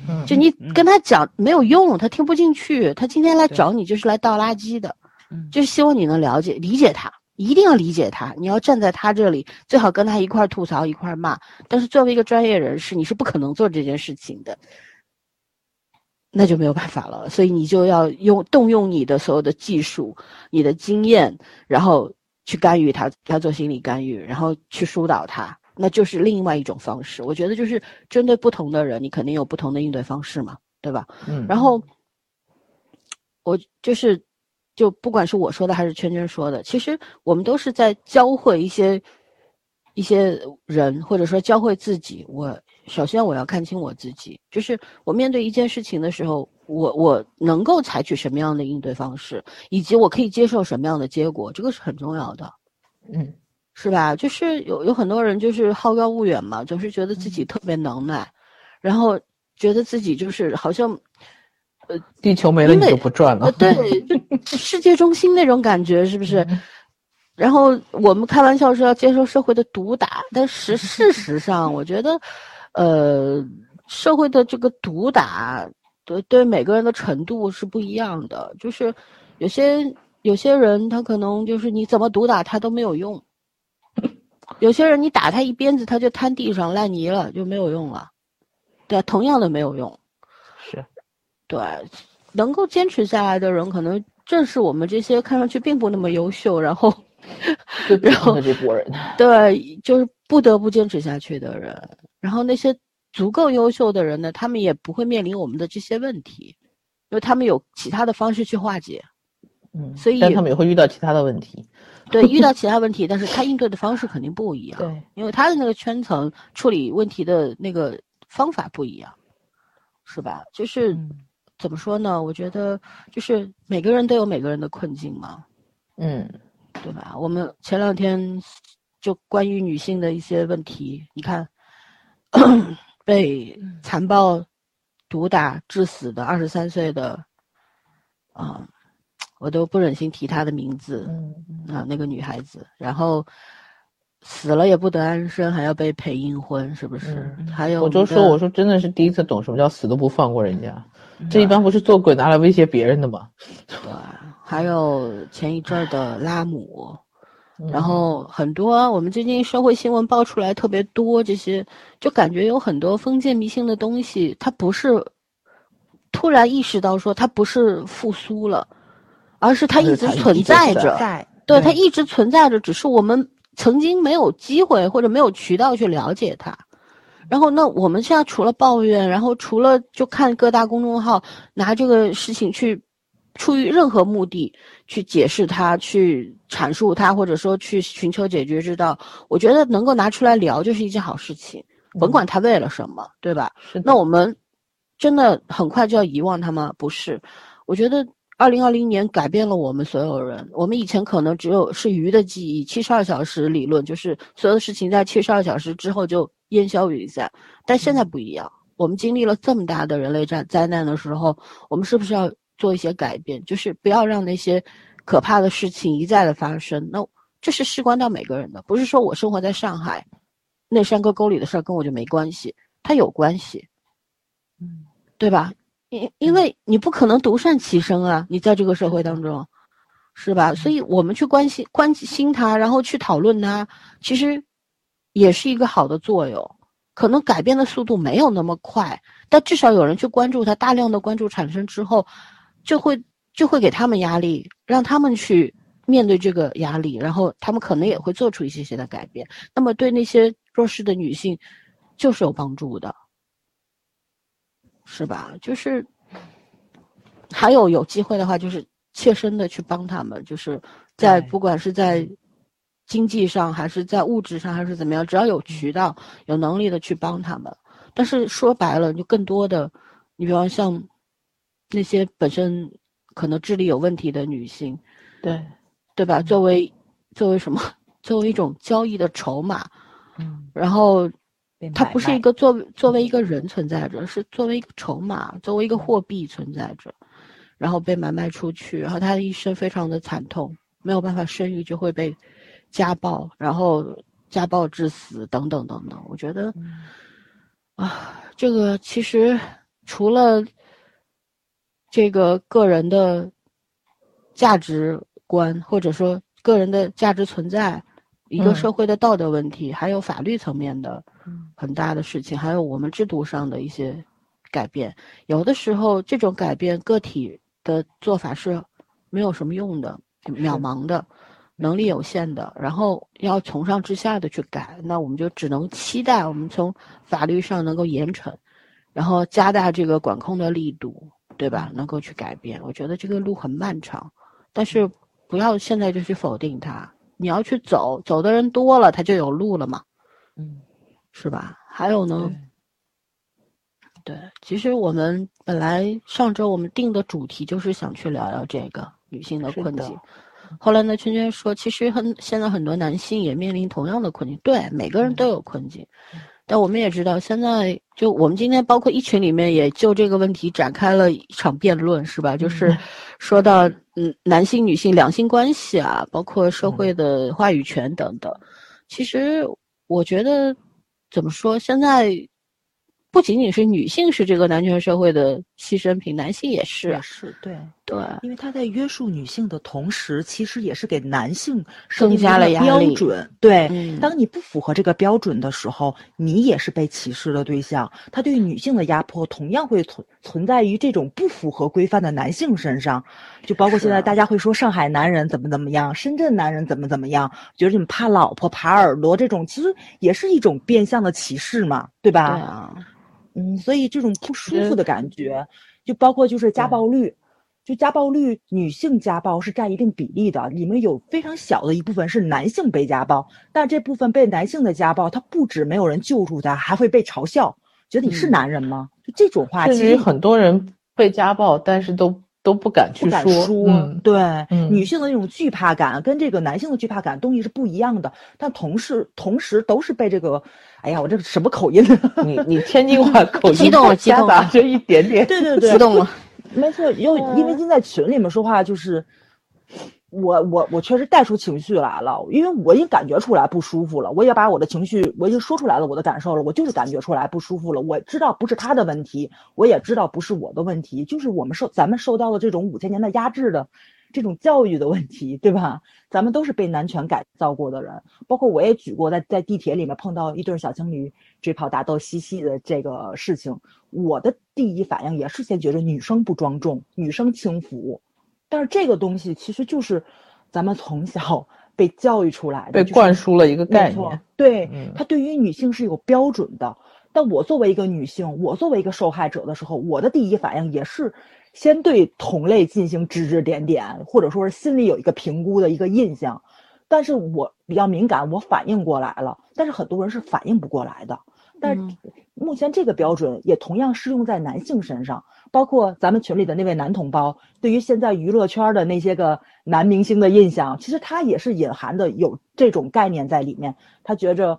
嗯。就你跟他讲没有用，他听不进去，他今天来找你就是来倒垃圾的，嗯就是希望你能了解理解他。一定要理解他，你要站在他这里，最好跟他一块儿吐槽，一块儿骂。但是作为一个专业人士，你是不可能做这件事情的，那就没有办法了。所以你就要用动用你的所有的技术、你的经验，然后去干预他，他做心理干预，然后去疏导他，那就是另外一种方式。我觉得就是针对不同的人，你肯定有不同的应对方式嘛，对吧？嗯，然后我就是，就不管是我说的还是圈圈说的，其实我们都是在教会一些一些人，或者说教会自己。我首先我要看清我自己，就是我面对一件事情的时候，我我能够采取什么样的应对方式，以及我可以接受什么样的结果，这个是很重要的。嗯是吧？就是有有很多人就是好高骛远嘛，总是觉得自己特别能耐，然后觉得自己就是好像地球没了你就不转了呃，。对，世界中心那种感觉，是不是？然后我们开玩笑说要接受社会的毒打，但是事实上，我觉得，呃，社会的这个毒打，对对每个人的程度是不一样的。就是有些有些人，他可能就是你怎么毒打他都没有用；有些人你打他一鞭子，他就瘫地上烂泥了，就没有用了。对，同样的没有用。是，对，能够坚持下来的人，可能正是我们这些看上去并不那么优秀，然后，最普然后这波人。对，就是不得不坚持下去的人。然后那些足够优秀的人呢，他们也不会面临我们的这些问题，因为他们有其他的方式去化解。嗯，所以但他们也会遇到其他的问题。对，遇到其他问题，但是他应对的方式肯定不一样。对，因为他的那个圈层处理问题的那个方法不一样，是吧？就是嗯怎么说呢？我觉得就是每个人都有每个人的困境嘛，嗯对吧？我们前两天就关于女性的一些问题，你看被残暴毒打致死的二十三岁的啊、我都不忍心提她的名字。嗯啊，那个女孩子，然后死了也不得安生，还要被陪阴婚，是不是？嗯还有我就说，我说真的是第一次懂什么叫死都不放过人家，嗯这一般不是做鬼拿来威胁别人的吗？对，还有前一阵儿的拉姆，嗯然后很多我们最近社会新闻爆出来特别多，这些就感觉有很多封建迷信的东西，它不是突然意识到说它不是复苏了，而是它一直存在在着。在对，对它一直存在着，只是我们曾经没有机会或者没有渠道去了解它。然后，那我们现在除了抱怨，然后除了就看各大公众号拿这个事情去，出于任何目的去解释它、去阐述它，或者说去寻求解决之道，我觉得能够拿出来聊就是一件好事情，甭管他为了什么，对吧？那我们真的很快就要遗忘它吗？不是，我觉得二零二零年改变了我们所有人。我们以前可能只有是鱼的记忆，七十二小时理论就是所有的事情在七十二小时之后就烟消云散，但现在不一样。我们经历了这么大的人类灾灾难的时候，我们是不是要做一些改变？就是不要让那些可怕的事情一再的发生。那这是事关到每个人的，不是说我生活在上海，那山沟沟里的事儿跟我就没关系，它有关系。嗯对吧？因因为你不可能独善其身啊，你在这个社会当中，是吧？所以我们去关心关心他，然后去讨论它，其实也是一个好的作用。可能改变的速度没有那么快，但至少有人去关注它，大量的关注产生之后，就会就会给他们压力，让他们去面对这个压力，然后他们可能也会做出一些些的改变。那么对那些弱势的女性，就是有帮助的。是吧？就是还有有机会的话，就是切身的去帮他们，就是在不管是在经济上，还是在物质上，还是怎么样，只要有渠道、有能力的去帮他们。但是说白了，就更多的，你比方像那些本身可能智力有问题的女性，对，对吧？作为作为什么？作为一种交易的筹码，嗯，然后被它不是一个作为作为一个人存在着，是作为一个筹码，作为一个货币存在着，然后被买卖出去，然后他的一生非常的惨痛，没有办法生育就会被家暴，然后家暴致死等等等等。我觉得嗯啊，这个其实除了这个个人的价值观，或者说个人的价值存在，一个嗯社会的道德问题，还有法律层面的嗯很大的事情，还有我们制度上的一些改变。有的时候，这种改变个体的做法是没有什么用的，渺茫的，能力有限的，然后要从上至下的去改，那我们就只能期待我们从法律上能够严惩，然后加大这个管控的力度，对吧？能够去改变。我觉得这个路很漫长，但是不要现在就去否定它。你要去走，走的人多了，它就有路了嘛，嗯，是吧？还有呢对，对，其实我们本来上周我们定的主题就是想去聊聊这个女性的困境。后来呢，圈圈说，其实很现在很多男性也面临同样的困境，对，每个人都有困境。但我们也知道，现在就我们今天包括一群里面也就这个问题展开了一场辩论，是吧？就是说到嗯男性女性两性关系啊，包括社会的话语权等等。其实我觉得怎么说，现在不仅仅是女性是这个男权社会的牺牲品，男性也是也。是对。对，因为他在约束女性的同时，其实也是给男性增加了标准。对，嗯当你不符合这个标准的时候，你也是被歧视的对象。他对女性的压迫同样会存存在于这种不符合规范的男性身上，就包括现在大家会说上海男人怎么怎么样，深圳男人怎么怎么样，觉得你们怕老婆、耙耳朵这种，其实也是一种变相的歧视嘛，对吧？对啊，嗯，所以这种不舒服的感觉，就包括就是家暴率，就家暴率，女性家暴是占一定比例的，里面有非常小的一部分是男性被家暴，但这部分被男性的家暴，他不止没有人救助他，还会被嘲笑，觉得你是男人吗？就这种话，甚至于很多人被家暴，但是都都不敢去说。嗯，对，女性的那种惧怕感跟这个男性的惧怕感东西是不一样的，但同时同时都是被这个，哎呀，我这什么口音？你你天津话口音激动了，激动了，就一点点，对对对，激动了。没错，又因为今在群里面说话，就是我我我确实带出情绪来了，因为我已经感觉出来不舒服了，我也把我的情绪我已经说出来了，我的感受了，我就是感觉出来不舒服了。我知道不是他的问题，我也知道不是我的问题，就是我们受咱们受到了这种五千年的压制的这种教育的问题，对吧？咱们都是被男权改造过的人，包括我也举过在在地铁里面碰到一对小情侣追跑打斗嬉戏的这个事情。我的第一反应也是先觉得女生不庄重，女生轻浮，但是这个东西其实就是咱们从小 被教育出来的，被灌输了一个概念。对，它对于女性是有标准的。但我作为一个女性，我作为一个受害者的时候，我的第一反应也是先对同类进行指指点点，或者说是心里有一个评估的一个印象。但是我比较敏感，我反应过来了，但是很多人是反应不过来的。但是目前这个标准也同样适用在男性身上，包括咱们群里的那位男同胞，对于现在娱乐圈的那些个男明星的印象，其实他也是隐含的有这种概念在里面。他觉着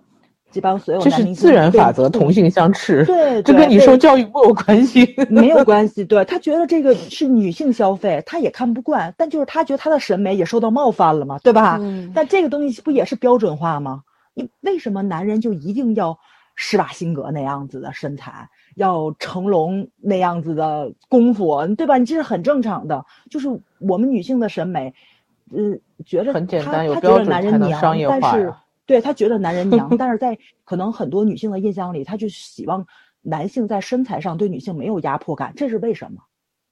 这帮所有男明星自然法则，同性相斥，对，这跟你受教育没有关系，没有 关系。对他觉得这个是女性消费，他也看不惯，但就是他觉得他的审美也受到冒犯了嘛，对吧？嗯。但这个东西不也是标准化吗？你为什么男人就一定要？施瓦辛格那样子的身材，要成龙那样子的功夫，对吧？你这是很正常的，就是我们女性的审美，嗯，觉得很简单，他觉得男人娘，但是对他觉得男人娘，但是在可能很多女性的印象里，他就希望男性在身材上对女性没有压迫感，这是为什么？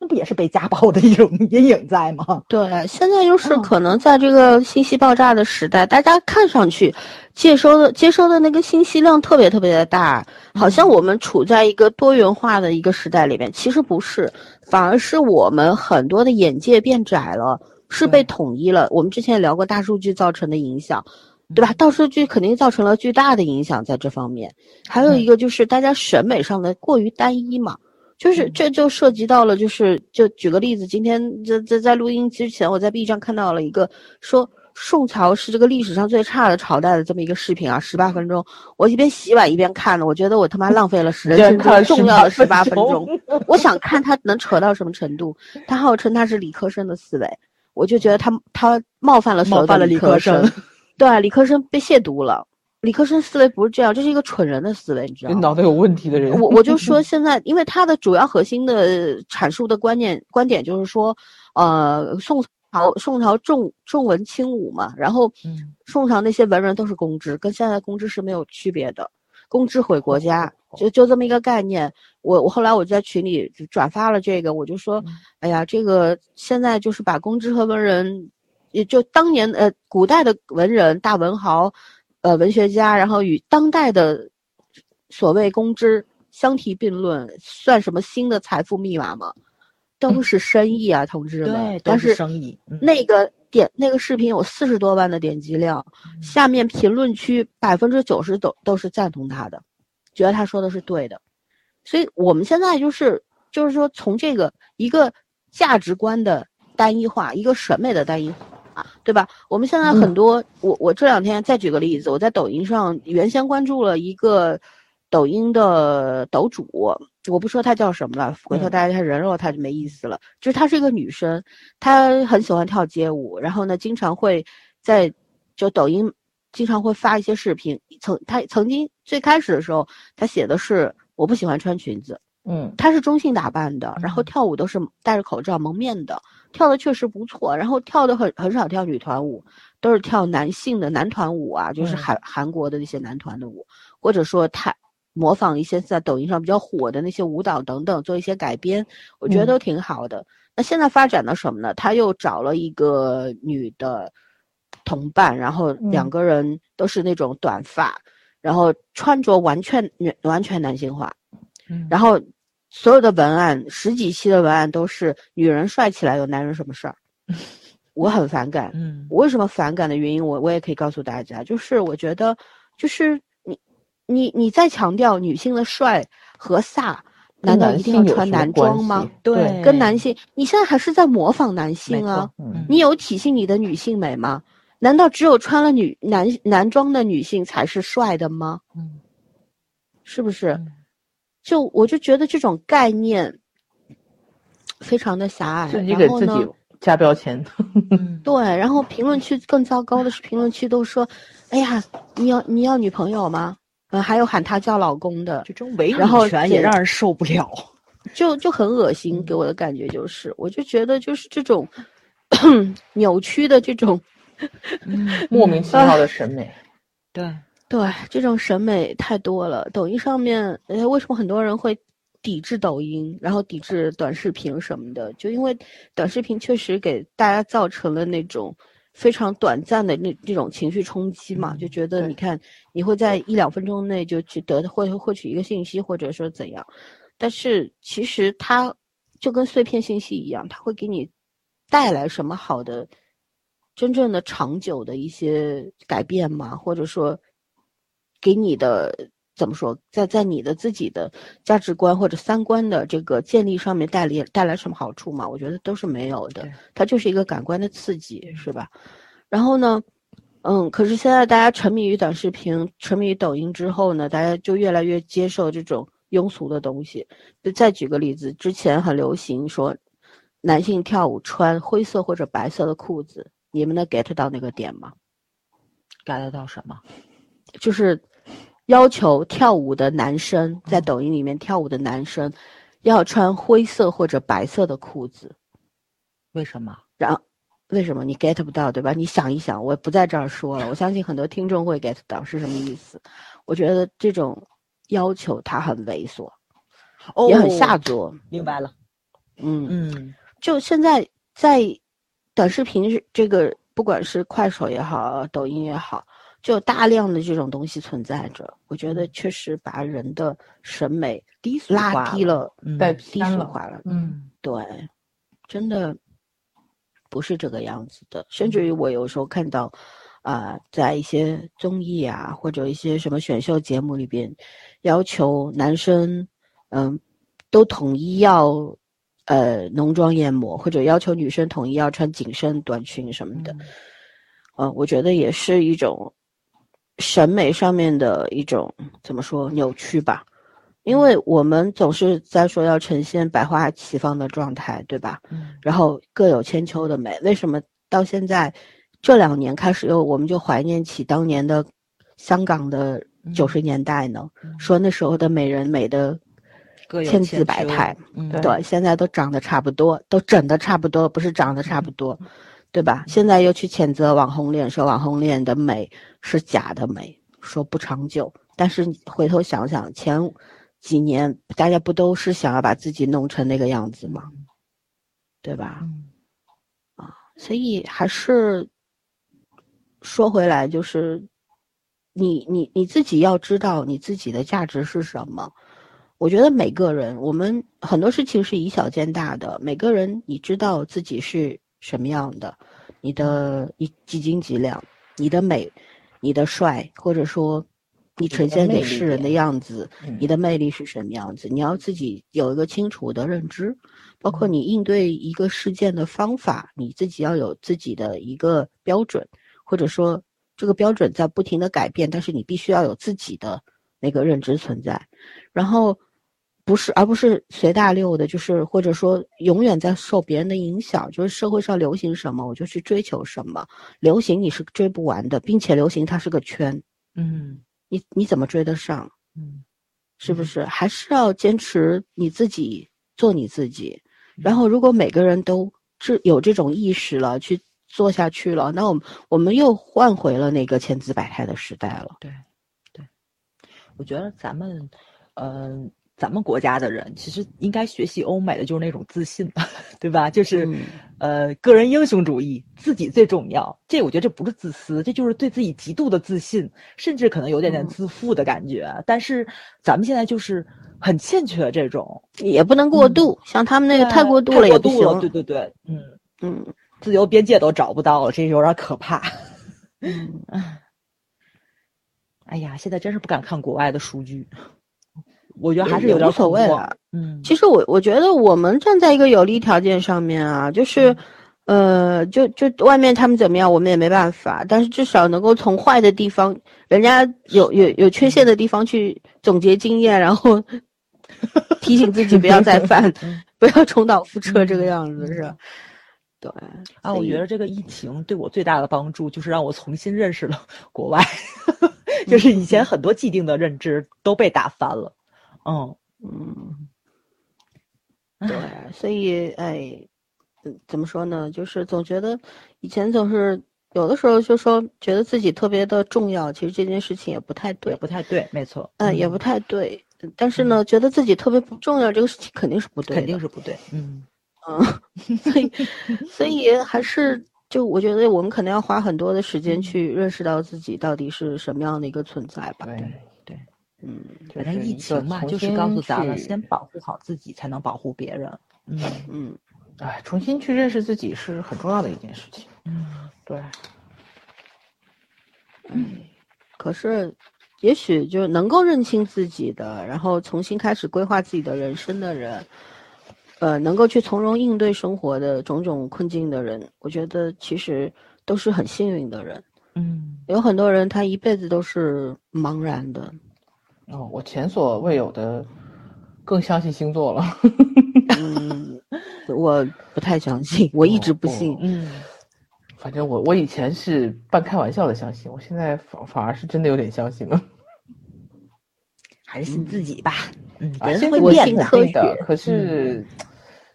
那不也是被家暴的一种 阴影在吗？对，现在就是可能在这个信息爆炸的时代，大家看上去接收的接收的那个信息量特别特别的大，好像我们处在一个多元化的一个时代里面，其实不是，反而是我们很多的眼界变窄了，是被统一了。我们之前也聊过大数据造成的影响，对吧？大数据肯定造成了巨大的影响在这方面，还有一个就是大家审美上的过于单一嘛。就是这就涉及到了，就是就举个例子，今天在在在录音之前，我在 B 站看到了一个说宋朝是这个历史上最差的朝代的这么一个视频啊，十八分钟，我一边洗碗一边看的，我觉得我他妈浪费了人生中重要的十八分钟。我想看他能扯到什么程度，他号称他是理科生的思维，我就觉得他他冒犯了所有的理科生，对，理科生被亵渎了。理科生思维不是这样，这是一个蠢人的思维，你知道吗？脑袋有问题的人。我我就说 现在，因为他的主要核心的阐述的观念观点就是说，呃，宋朝宋朝重重文轻武嘛，然后宋朝那些文人都是公知，跟现在公知是没有区别的，公知毁国家，就就这么一个概念。我我后来我在群里转发了这个，我就说，哎呀，这个现在就是把公知和文人，也就当年呃古代的文人大文豪。呃，文学家，然后与当代的所谓公知相提并论，算什么新的财富密码吗？都是生意啊，同志们。对，都是生意。那个点，那个视频有四十多万的点击量，下面评论区百分之九十都都是赞同他的，觉得他说的是对的。所以我们现在就是，就是说从这个一个价值观的单一化，一个审美的单一化。对吧？我们现在很多，我我这两天再举个例子，我在抖音上原先关注了一个抖音的抖主，我不说他叫什么了，回头大家看人肉她就没意思了。就是她是一个女生，她很喜欢跳街舞，然后呢，经常会在就抖音经常会发一些视频。曾她曾经最开始的时候，她写的是我不喜欢穿裙子，嗯，她是中性打扮的，然后跳舞都是戴着口罩蒙面的。跳的确实不错，然后跳的很很少跳女团舞，都是跳男性的男团舞啊，就是韩韩国的那些男团的舞，或者说他模仿一些在抖音上比较火的那些舞蹈等等，做一些改编，我觉得都挺好的。那现在发展到什么呢？他又找了一个女的同伴，然后两个人都是那种短发，然后穿着完全完全男性化，然后所有的文案，十几期的文案都是女人帅起来有男人什么事儿，我很反感。嗯，我为什么反感的原因，我我也可以告诉大家，就是我觉得，就是你你你在强调女性的帅和飒，难道一定要穿男装吗？对，跟男性，你现在还是在模仿男性啊？嗯，你有体现你的女性美吗？难道只有穿了女男男装的女性才是帅的吗？嗯，是不是？嗯就我就觉得这种概念非常的狭隘，自己给自己加标签。嗯 对，然后评论区更糟糕的是，评论区都说：“哎呀，你要你要女朋友吗？”嗯，还有喊他叫老公的，这种伪然后女权也让人受不了。就就很恶心，给我的感觉就是，我就觉得就是这种 扭曲的这种 莫名其妙的审美。对，对这种审美太多了。抖音上面，呃，为什么很多人会抵制抖音，然后抵制短视频什么的？就因为短视频确实给大家造成了那种非常短暂的那这种情绪冲击嘛，就觉得你看你会在一两分钟内就去得获获取一个信息，或者说怎样。但是其实它就跟碎片信息一样，它会给你带来什么好的、真正的长久的一些改变吗？或者说给你的怎么说，在在你的自己的价值观或者三观的这个建立上面带来带来什么好处吗？我觉得都是没有的，它就是一个感官的刺激，是吧？然后呢？嗯，可是现在大家沉迷于短视频、沉迷于抖音之后呢，大家就越来越接受这种庸俗的东西。就再举个例子，之前很流行说男性跳舞穿灰色或者白色的裤子，你们能 get 到那个点吗？get 到什么？就是要求跳舞的男生在抖音里面跳舞的男生要穿灰色或者白色的裤子，为什么？然后为什么你 get 不到，对吧？你想一想，我不在这儿说了，我相信很多听众会 get 到是什么意思。我觉得这种要求他很猥琐，哦也很下作。明白了。嗯，嗯就现在在短视频这个，不管是快手也好，抖音也好，就大量的这种东西存在着。我觉得确实把人的审美低俗化拉低了，嗯带低。俗化了。嗯对，真的不是这个样子的。甚至于我有时候看到，啊、在一些综艺啊，或者一些什么选秀节目里边，要求男生，嗯，都统一要，呃，浓妆艳抹，或者要求女生统一要穿紧身短裙什么的。嗯，我觉得也是一种审美上面的一种怎么说扭曲吧，因为我们总是在说要呈现百花齐放的状态，对吧？嗯然后各有千秋的美。为什么到现在这两年开始又我们就怀念起当年的香港的九十年代呢？嗯说那时候的美人美的千姿百态，嗯对对，现在都长得差不多，都整的差不多，不是长得差不多，对吧？现在又去谴责网红脸，说网红脸的美是假的美，说不长久。但是你回头想想，前几年大家不都是想要把自己弄成那个样子吗？对吧？啊所以还是说回来，就是你你你自己要知道你自己的价值是什么。我觉得每个人，我们很多事情是以小见大的。每个人，你知道自己是什么样的，你的你几斤几两，你的美，你的帅，或者说你呈现给世人的样子，嗯你的魅力是什么样子，你要自己有一个清楚的认知。包括你应对一个事件的方法，你自己要有自己的一个标准，或者说这个标准在不停的改变，但是你必须要有自己的那个认知存在，然后不是而不是随大溜的，就是或者说永远在受别人的影响，就是社会上流行什么我就去追求什么，流行你是追不完的，并且流行它是个圈，嗯你你怎么追得上？嗯是不是？还是要坚持你自己，做你自己。然后，如果每个人都是有这种意识了，去做下去了，那我们我们又换回了那个千姿百态的时代了。对对，我觉得咱们嗯、呃咱们国家的人其实应该学习欧美的，就是那种自信，对吧？就是、嗯呃，个人英雄主义，自己最重要。这我觉得这不是自私，这就是对自己极度的自信，甚至可能有点点嗯自负的感觉。但是咱们现在就是很欠缺这种，也不能过度，像他们那个太过度了也不行。对对对，嗯嗯，自由边界都找不到了，这有点可怕。嗯，哎呀，现在真是不敢看国外的数据，我觉得还是有点无所谓了。嗯，其实我我觉得我们站在一个有利条件上面啊，就是，呃，就就外面他们怎么样，我们也没办法，但是至少能够从坏的地方，人家有有有缺陷的地方去总结经验，然后 提醒自己不要再犯，不要重蹈覆辙，这个样子是。对啊，我觉得这个疫情对我最大的帮助就是让我重新认识了国外，就是以前很多既定的认知都被打翻了。嗯嗯，对，所以哎，怎么说呢？就是总觉得以前总是有的时候就说觉得自己特别的重要，其实这件事情也不太对，不太对，没错，嗯，也不太对。但是呢，觉得自己特别不重要，这个事情肯定是不对，肯定是不对。嗯。嗯，所以，所以还是就我觉得我们可能要花很多的时间去认识到自己到底是什么样的一个存在吧。对对，嗯，反正疫情嘛，就是告诉咱们先保护好自己，才能保护别人。嗯嗯，哎，重新去认识自己是很重要的一件事情。嗯，对。嗯，可是，也许就能够认清自己的，然后重新开始规划自己的人生的人。呃，能够去从容应对生活的种种困境的人，我觉得其实都是很幸运的人。嗯，有很多人他一辈子都是茫然的。哦，我前所未有的更相信星座了。嗯，我不太相信，我一直不信。嗯，反正我我以前是半开玩笑的相信，我现在反反而是真的有点相信了。还是信自己吧。嗯，人会变的，可是。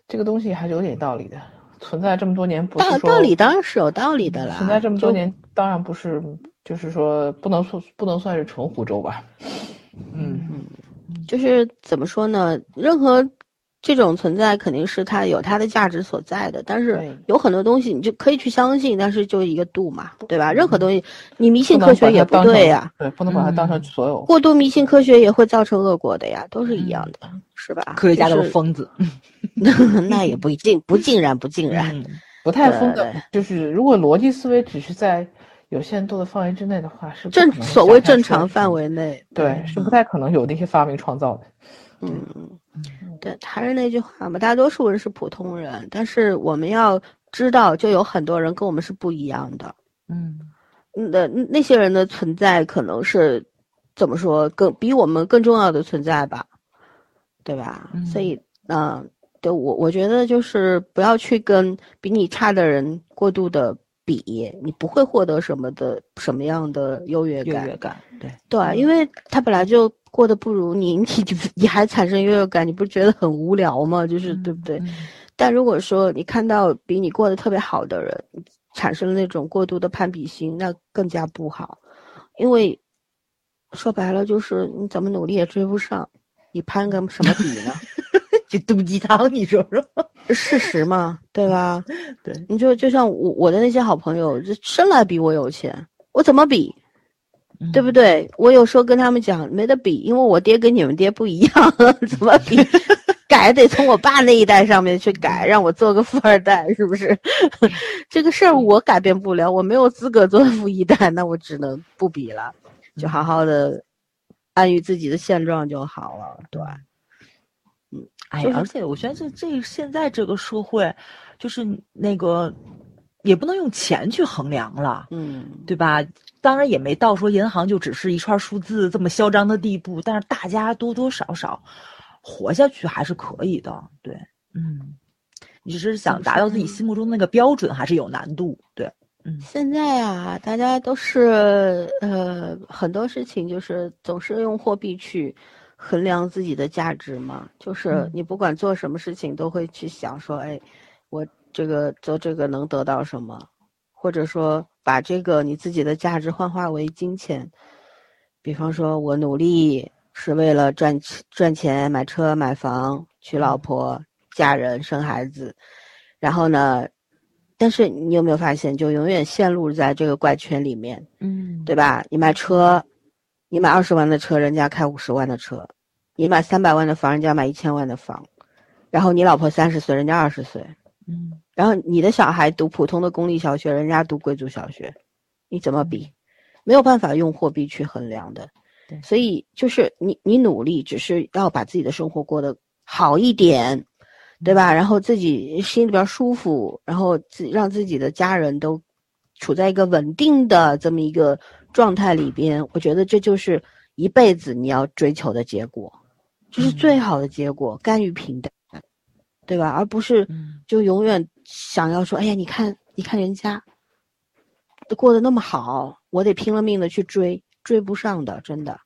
这个东西还是有点道理的，存在这么多年，不是道理当然是有道理的啦。存在这么多年，当然不是，就是说不能说不能算是纯胡诌吧。嗯嗯，就是怎么说呢？任何。这种存在肯定是它有它的价值所在的，但是有很多东西你就可以去相信，但是就一个度嘛，对吧？任何东西你迷信科学也不对呀，对，不能把它当成所有。过度迷信科学也会造成恶果的呀，都是一样的，是吧？科学家都是疯子，那也不一定，不尽然，不尽然，不太疯的。就是如果逻辑思维只是在有限度的范围之内的话，是正所谓正常范围内，对，是不太可能有那些发明创造的。嗯嗯。对，还是那句话嘛，大多数人是普通人，但是我们要知道，就有很多人跟我们是不一样的。嗯，那那些人的存在可能是怎么说，更比我们更重要的存在吧，对吧？所以，嗯，对我我觉得就是不要去跟比你差的人过度的比，你不会获得什么的什么样的优越感。优越感，对对，因为他本来就。过得不如你，你你还产生优越感，你不觉得很无聊吗？就是对不对？但如果说你看到比你过得特别好的人，产生了那种过度的攀比心，那更加不好。因为说白了就是你怎么努力也追不上，你攀个什么比呢？就毒鸡汤，你说说，事实嘛，对吧？对，你就就像我我的那些好朋友，就生来比我有钱，我怎么比？对不对？我有时候跟他们讲没得比，因为我爹跟你们爹不一样，怎么比？改得从我爸那一代上面去改，让我做个富二代，是不是？这个事儿我改变不了，我没有资格做富一代，那我只能不比了，就好好的安于自己的现状就好了。对，嗯，哎，而且我觉得这这现在这个社会，就是那个。也不能用钱去衡量了，嗯，对吧？当然也没到说银行就只是一串数字这么嚣张的地步，但是大家多多少少活下去还是可以的，对，嗯，你只是想达到自己心目中那个标准，还是有难度，对，嗯。现在啊，大家都是呃很多事情就是总是用货币去衡量自己的价值嘛，就是你不管做什么事情都会去想说，哎，我。这个做这个能得到什么，或者说把这个你自己的价值幻化为金钱，比方说我努力是为了赚赚钱买车买房娶老婆嫁人生孩子，然后呢，但是你有没有发现，就永远陷入在这个怪圈里面，嗯，对吧？你买车，你买二十万的车，人家开五十万的车，你买三百万的房，人家买一千万的房，然后你老婆三十岁，人家二十岁，嗯，然后你的小孩读普通的公立小学，人家读贵族小学，你怎么比？没有办法用货币去衡量的。对所以就是你你努力，只是要把自己的生活过得好一点，对吧？然后自己心里边舒服，然后自让自己的家人都处在一个稳定的这么一个状态里边，我觉得这就是一辈子你要追求的结果，这是最好的结果，甘于平淡，对吧？而不是嗯就永远想要说，哎呀，你看，你看人家都过得那么好，我得拼了命的去追，追不上的，真的。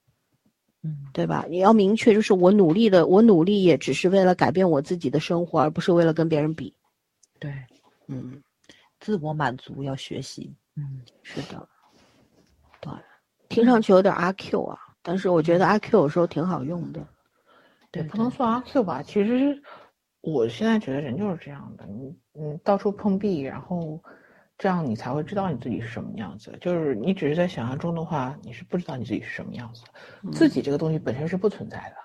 嗯对吧？你要明确，就是我努力的，我努力也只是为了改变我自己的生活，而不是为了跟别人比。对，嗯，自我满足要学习。嗯是的，对，听上去有点阿 Q 啊，但是我觉得阿 Q 有时候挺好用的。对不能算阿 Q 吧？其实我现在觉得人就是这样的，你你到处碰壁，然后这样你才会知道你自己是什么样子。就是你只是在想象中的话，你是不知道你自己是什么样子的。自己这个东西本身是不存在的，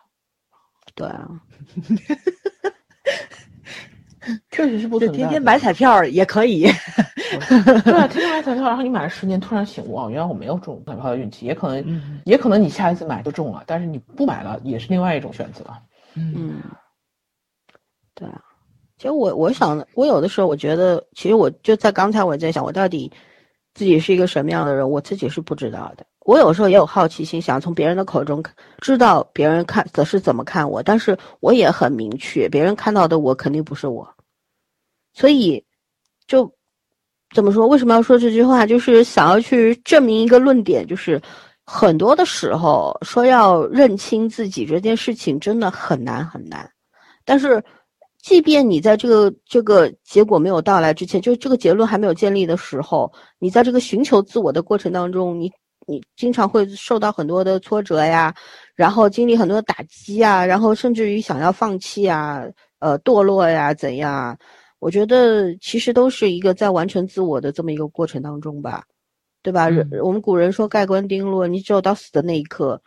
对啊，确实是不就存在。天天买彩票也可以。对啊，天天买彩票，然后你买了十年，突然醒悟，哦，原来我没有中彩票的运气，也可能，嗯也可能你下一次买就中了，但是你不买了，也是另外一种选择。嗯嗯，对啊。其实我我想，我有的时候我觉得，其实我就在刚才我在想，我到底自己是一个什么样的人，我自己是不知道的。我有时候也有好奇心，想从别人的口中知道别人看的是怎么看我，但是我也很明确，别人看到的我肯定不是我，所以就怎么说？为什么要说这句话？就是想要去证明一个论点，就是很多的时候说要认清自己这件事情真的很难很难，但是。即便你在这个这个结果没有到来之前，就这个结论还没有建立的时候，你在这个寻求自我的过程当中，你你经常会受到很多的挫折呀，然后经历很多的打击啊，然后甚至于想要放弃啊，呃，堕落呀，怎样啊？我觉得其实都是一个在完成自我的这么一个过程当中吧，对吧？我们古人说盖棺定论，你只有到死的那一刻，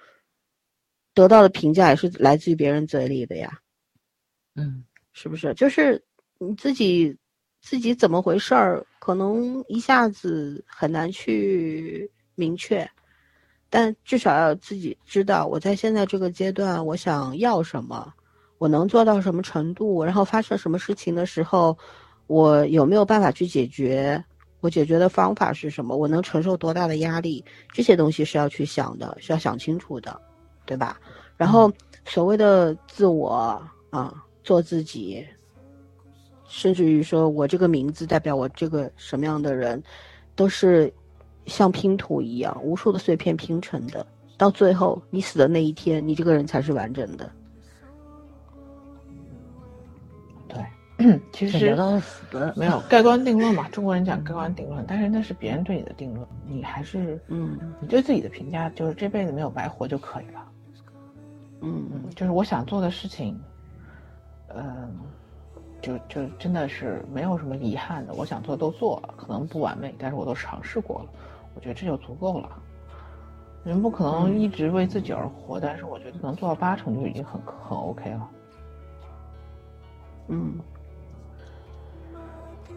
得到的评价也是来自于别人嘴里的呀。嗯是不是？就是你自己自己怎么回事儿，可能一下子很难去明确，但至少要自己知道，我在现在这个阶段，我想要什么，我能做到什么程度，然后发生什么事情的时候，我有没有办法去解决？我解决的方法是什么？我能承受多大的压力？这些东西是要去想的，是要想清楚的，对吧？然后所谓的自我啊。做自己，甚至于说我这个名字代表我这个什么样的人，都是像拼图一样，无数的碎片拼成的。到最后，你死的那一天，你这个人才是完整的。其实没有盖棺定论嘛，中国人讲盖棺定论，但是那是别人对你的定论，你还是嗯你对自己的评价，就是这辈子没有白活就可以了。嗯嗯，就是我想做的事情。嗯，就就真的是没有什么遗憾的，我想做都做了，可能不完美，但是我都尝试过了，我觉得这就足够了。人不可能一直为自己而活，但是我觉得能做到八成就已经很很 OK 了。嗯，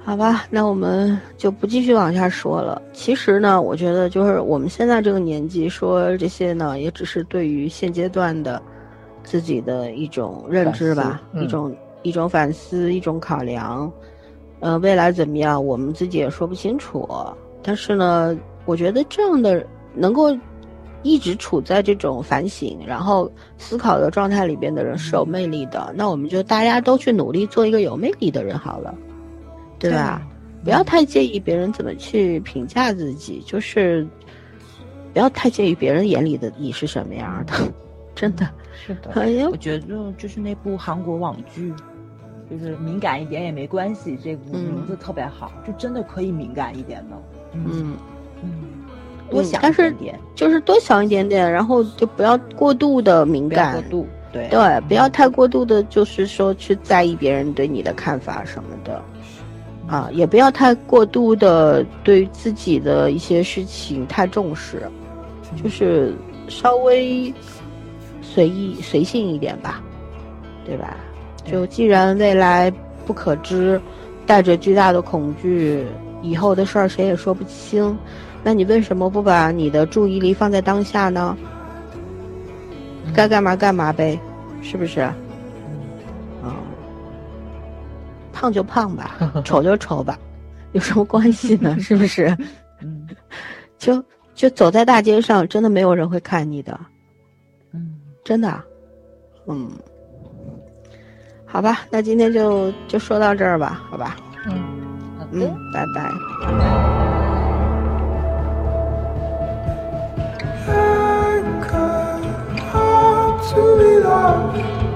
好吧，那我们就不继续往下说了。其实呢，我觉得就是我们现在这个年纪说这些呢，也只是对于现阶段的。自己的一种认知吧，嗯、一种一种反思，一种考量。呃，未来怎么样，我们自己也说不清楚。但是呢，我觉得这样的能够一直处在这种反省然后思考的状态里边的人是有魅力的。那我们就大家都去努力做一个有魅力的人好了，对吧？对。不要太介意别人怎么去评价自己，就是不要太介意别人眼里的你是什么样的，真的。是的，哎，我觉得就是那部韩国网剧，就是敏感一点也没关系，这部名字特别好，就真的可以敏感一点的。嗯。嗯，多想但是点，就是多想一点点，然后就不要过度的敏感，过度，对。对，不要太过度的，就是说去在意别人对你的看法什么的，啊，也不要太过度的对自己的一些事情太重视，就是稍微。随意随性一点吧，对吧？就既然未来不可知，带着巨大的恐惧，以后的事儿谁也说不清，那你为什么不把你的注意力放在当下呢？该干嘛干嘛呗，是不是？胖就胖吧，丑就丑吧，有什么关系呢？是不是？嗯 就就走在大街上，真的没有人会看你的，嗯，真的。嗯，好吧，那今天就就说到这儿吧，好吧。嗯，好的嗯，，拜拜。To be loved.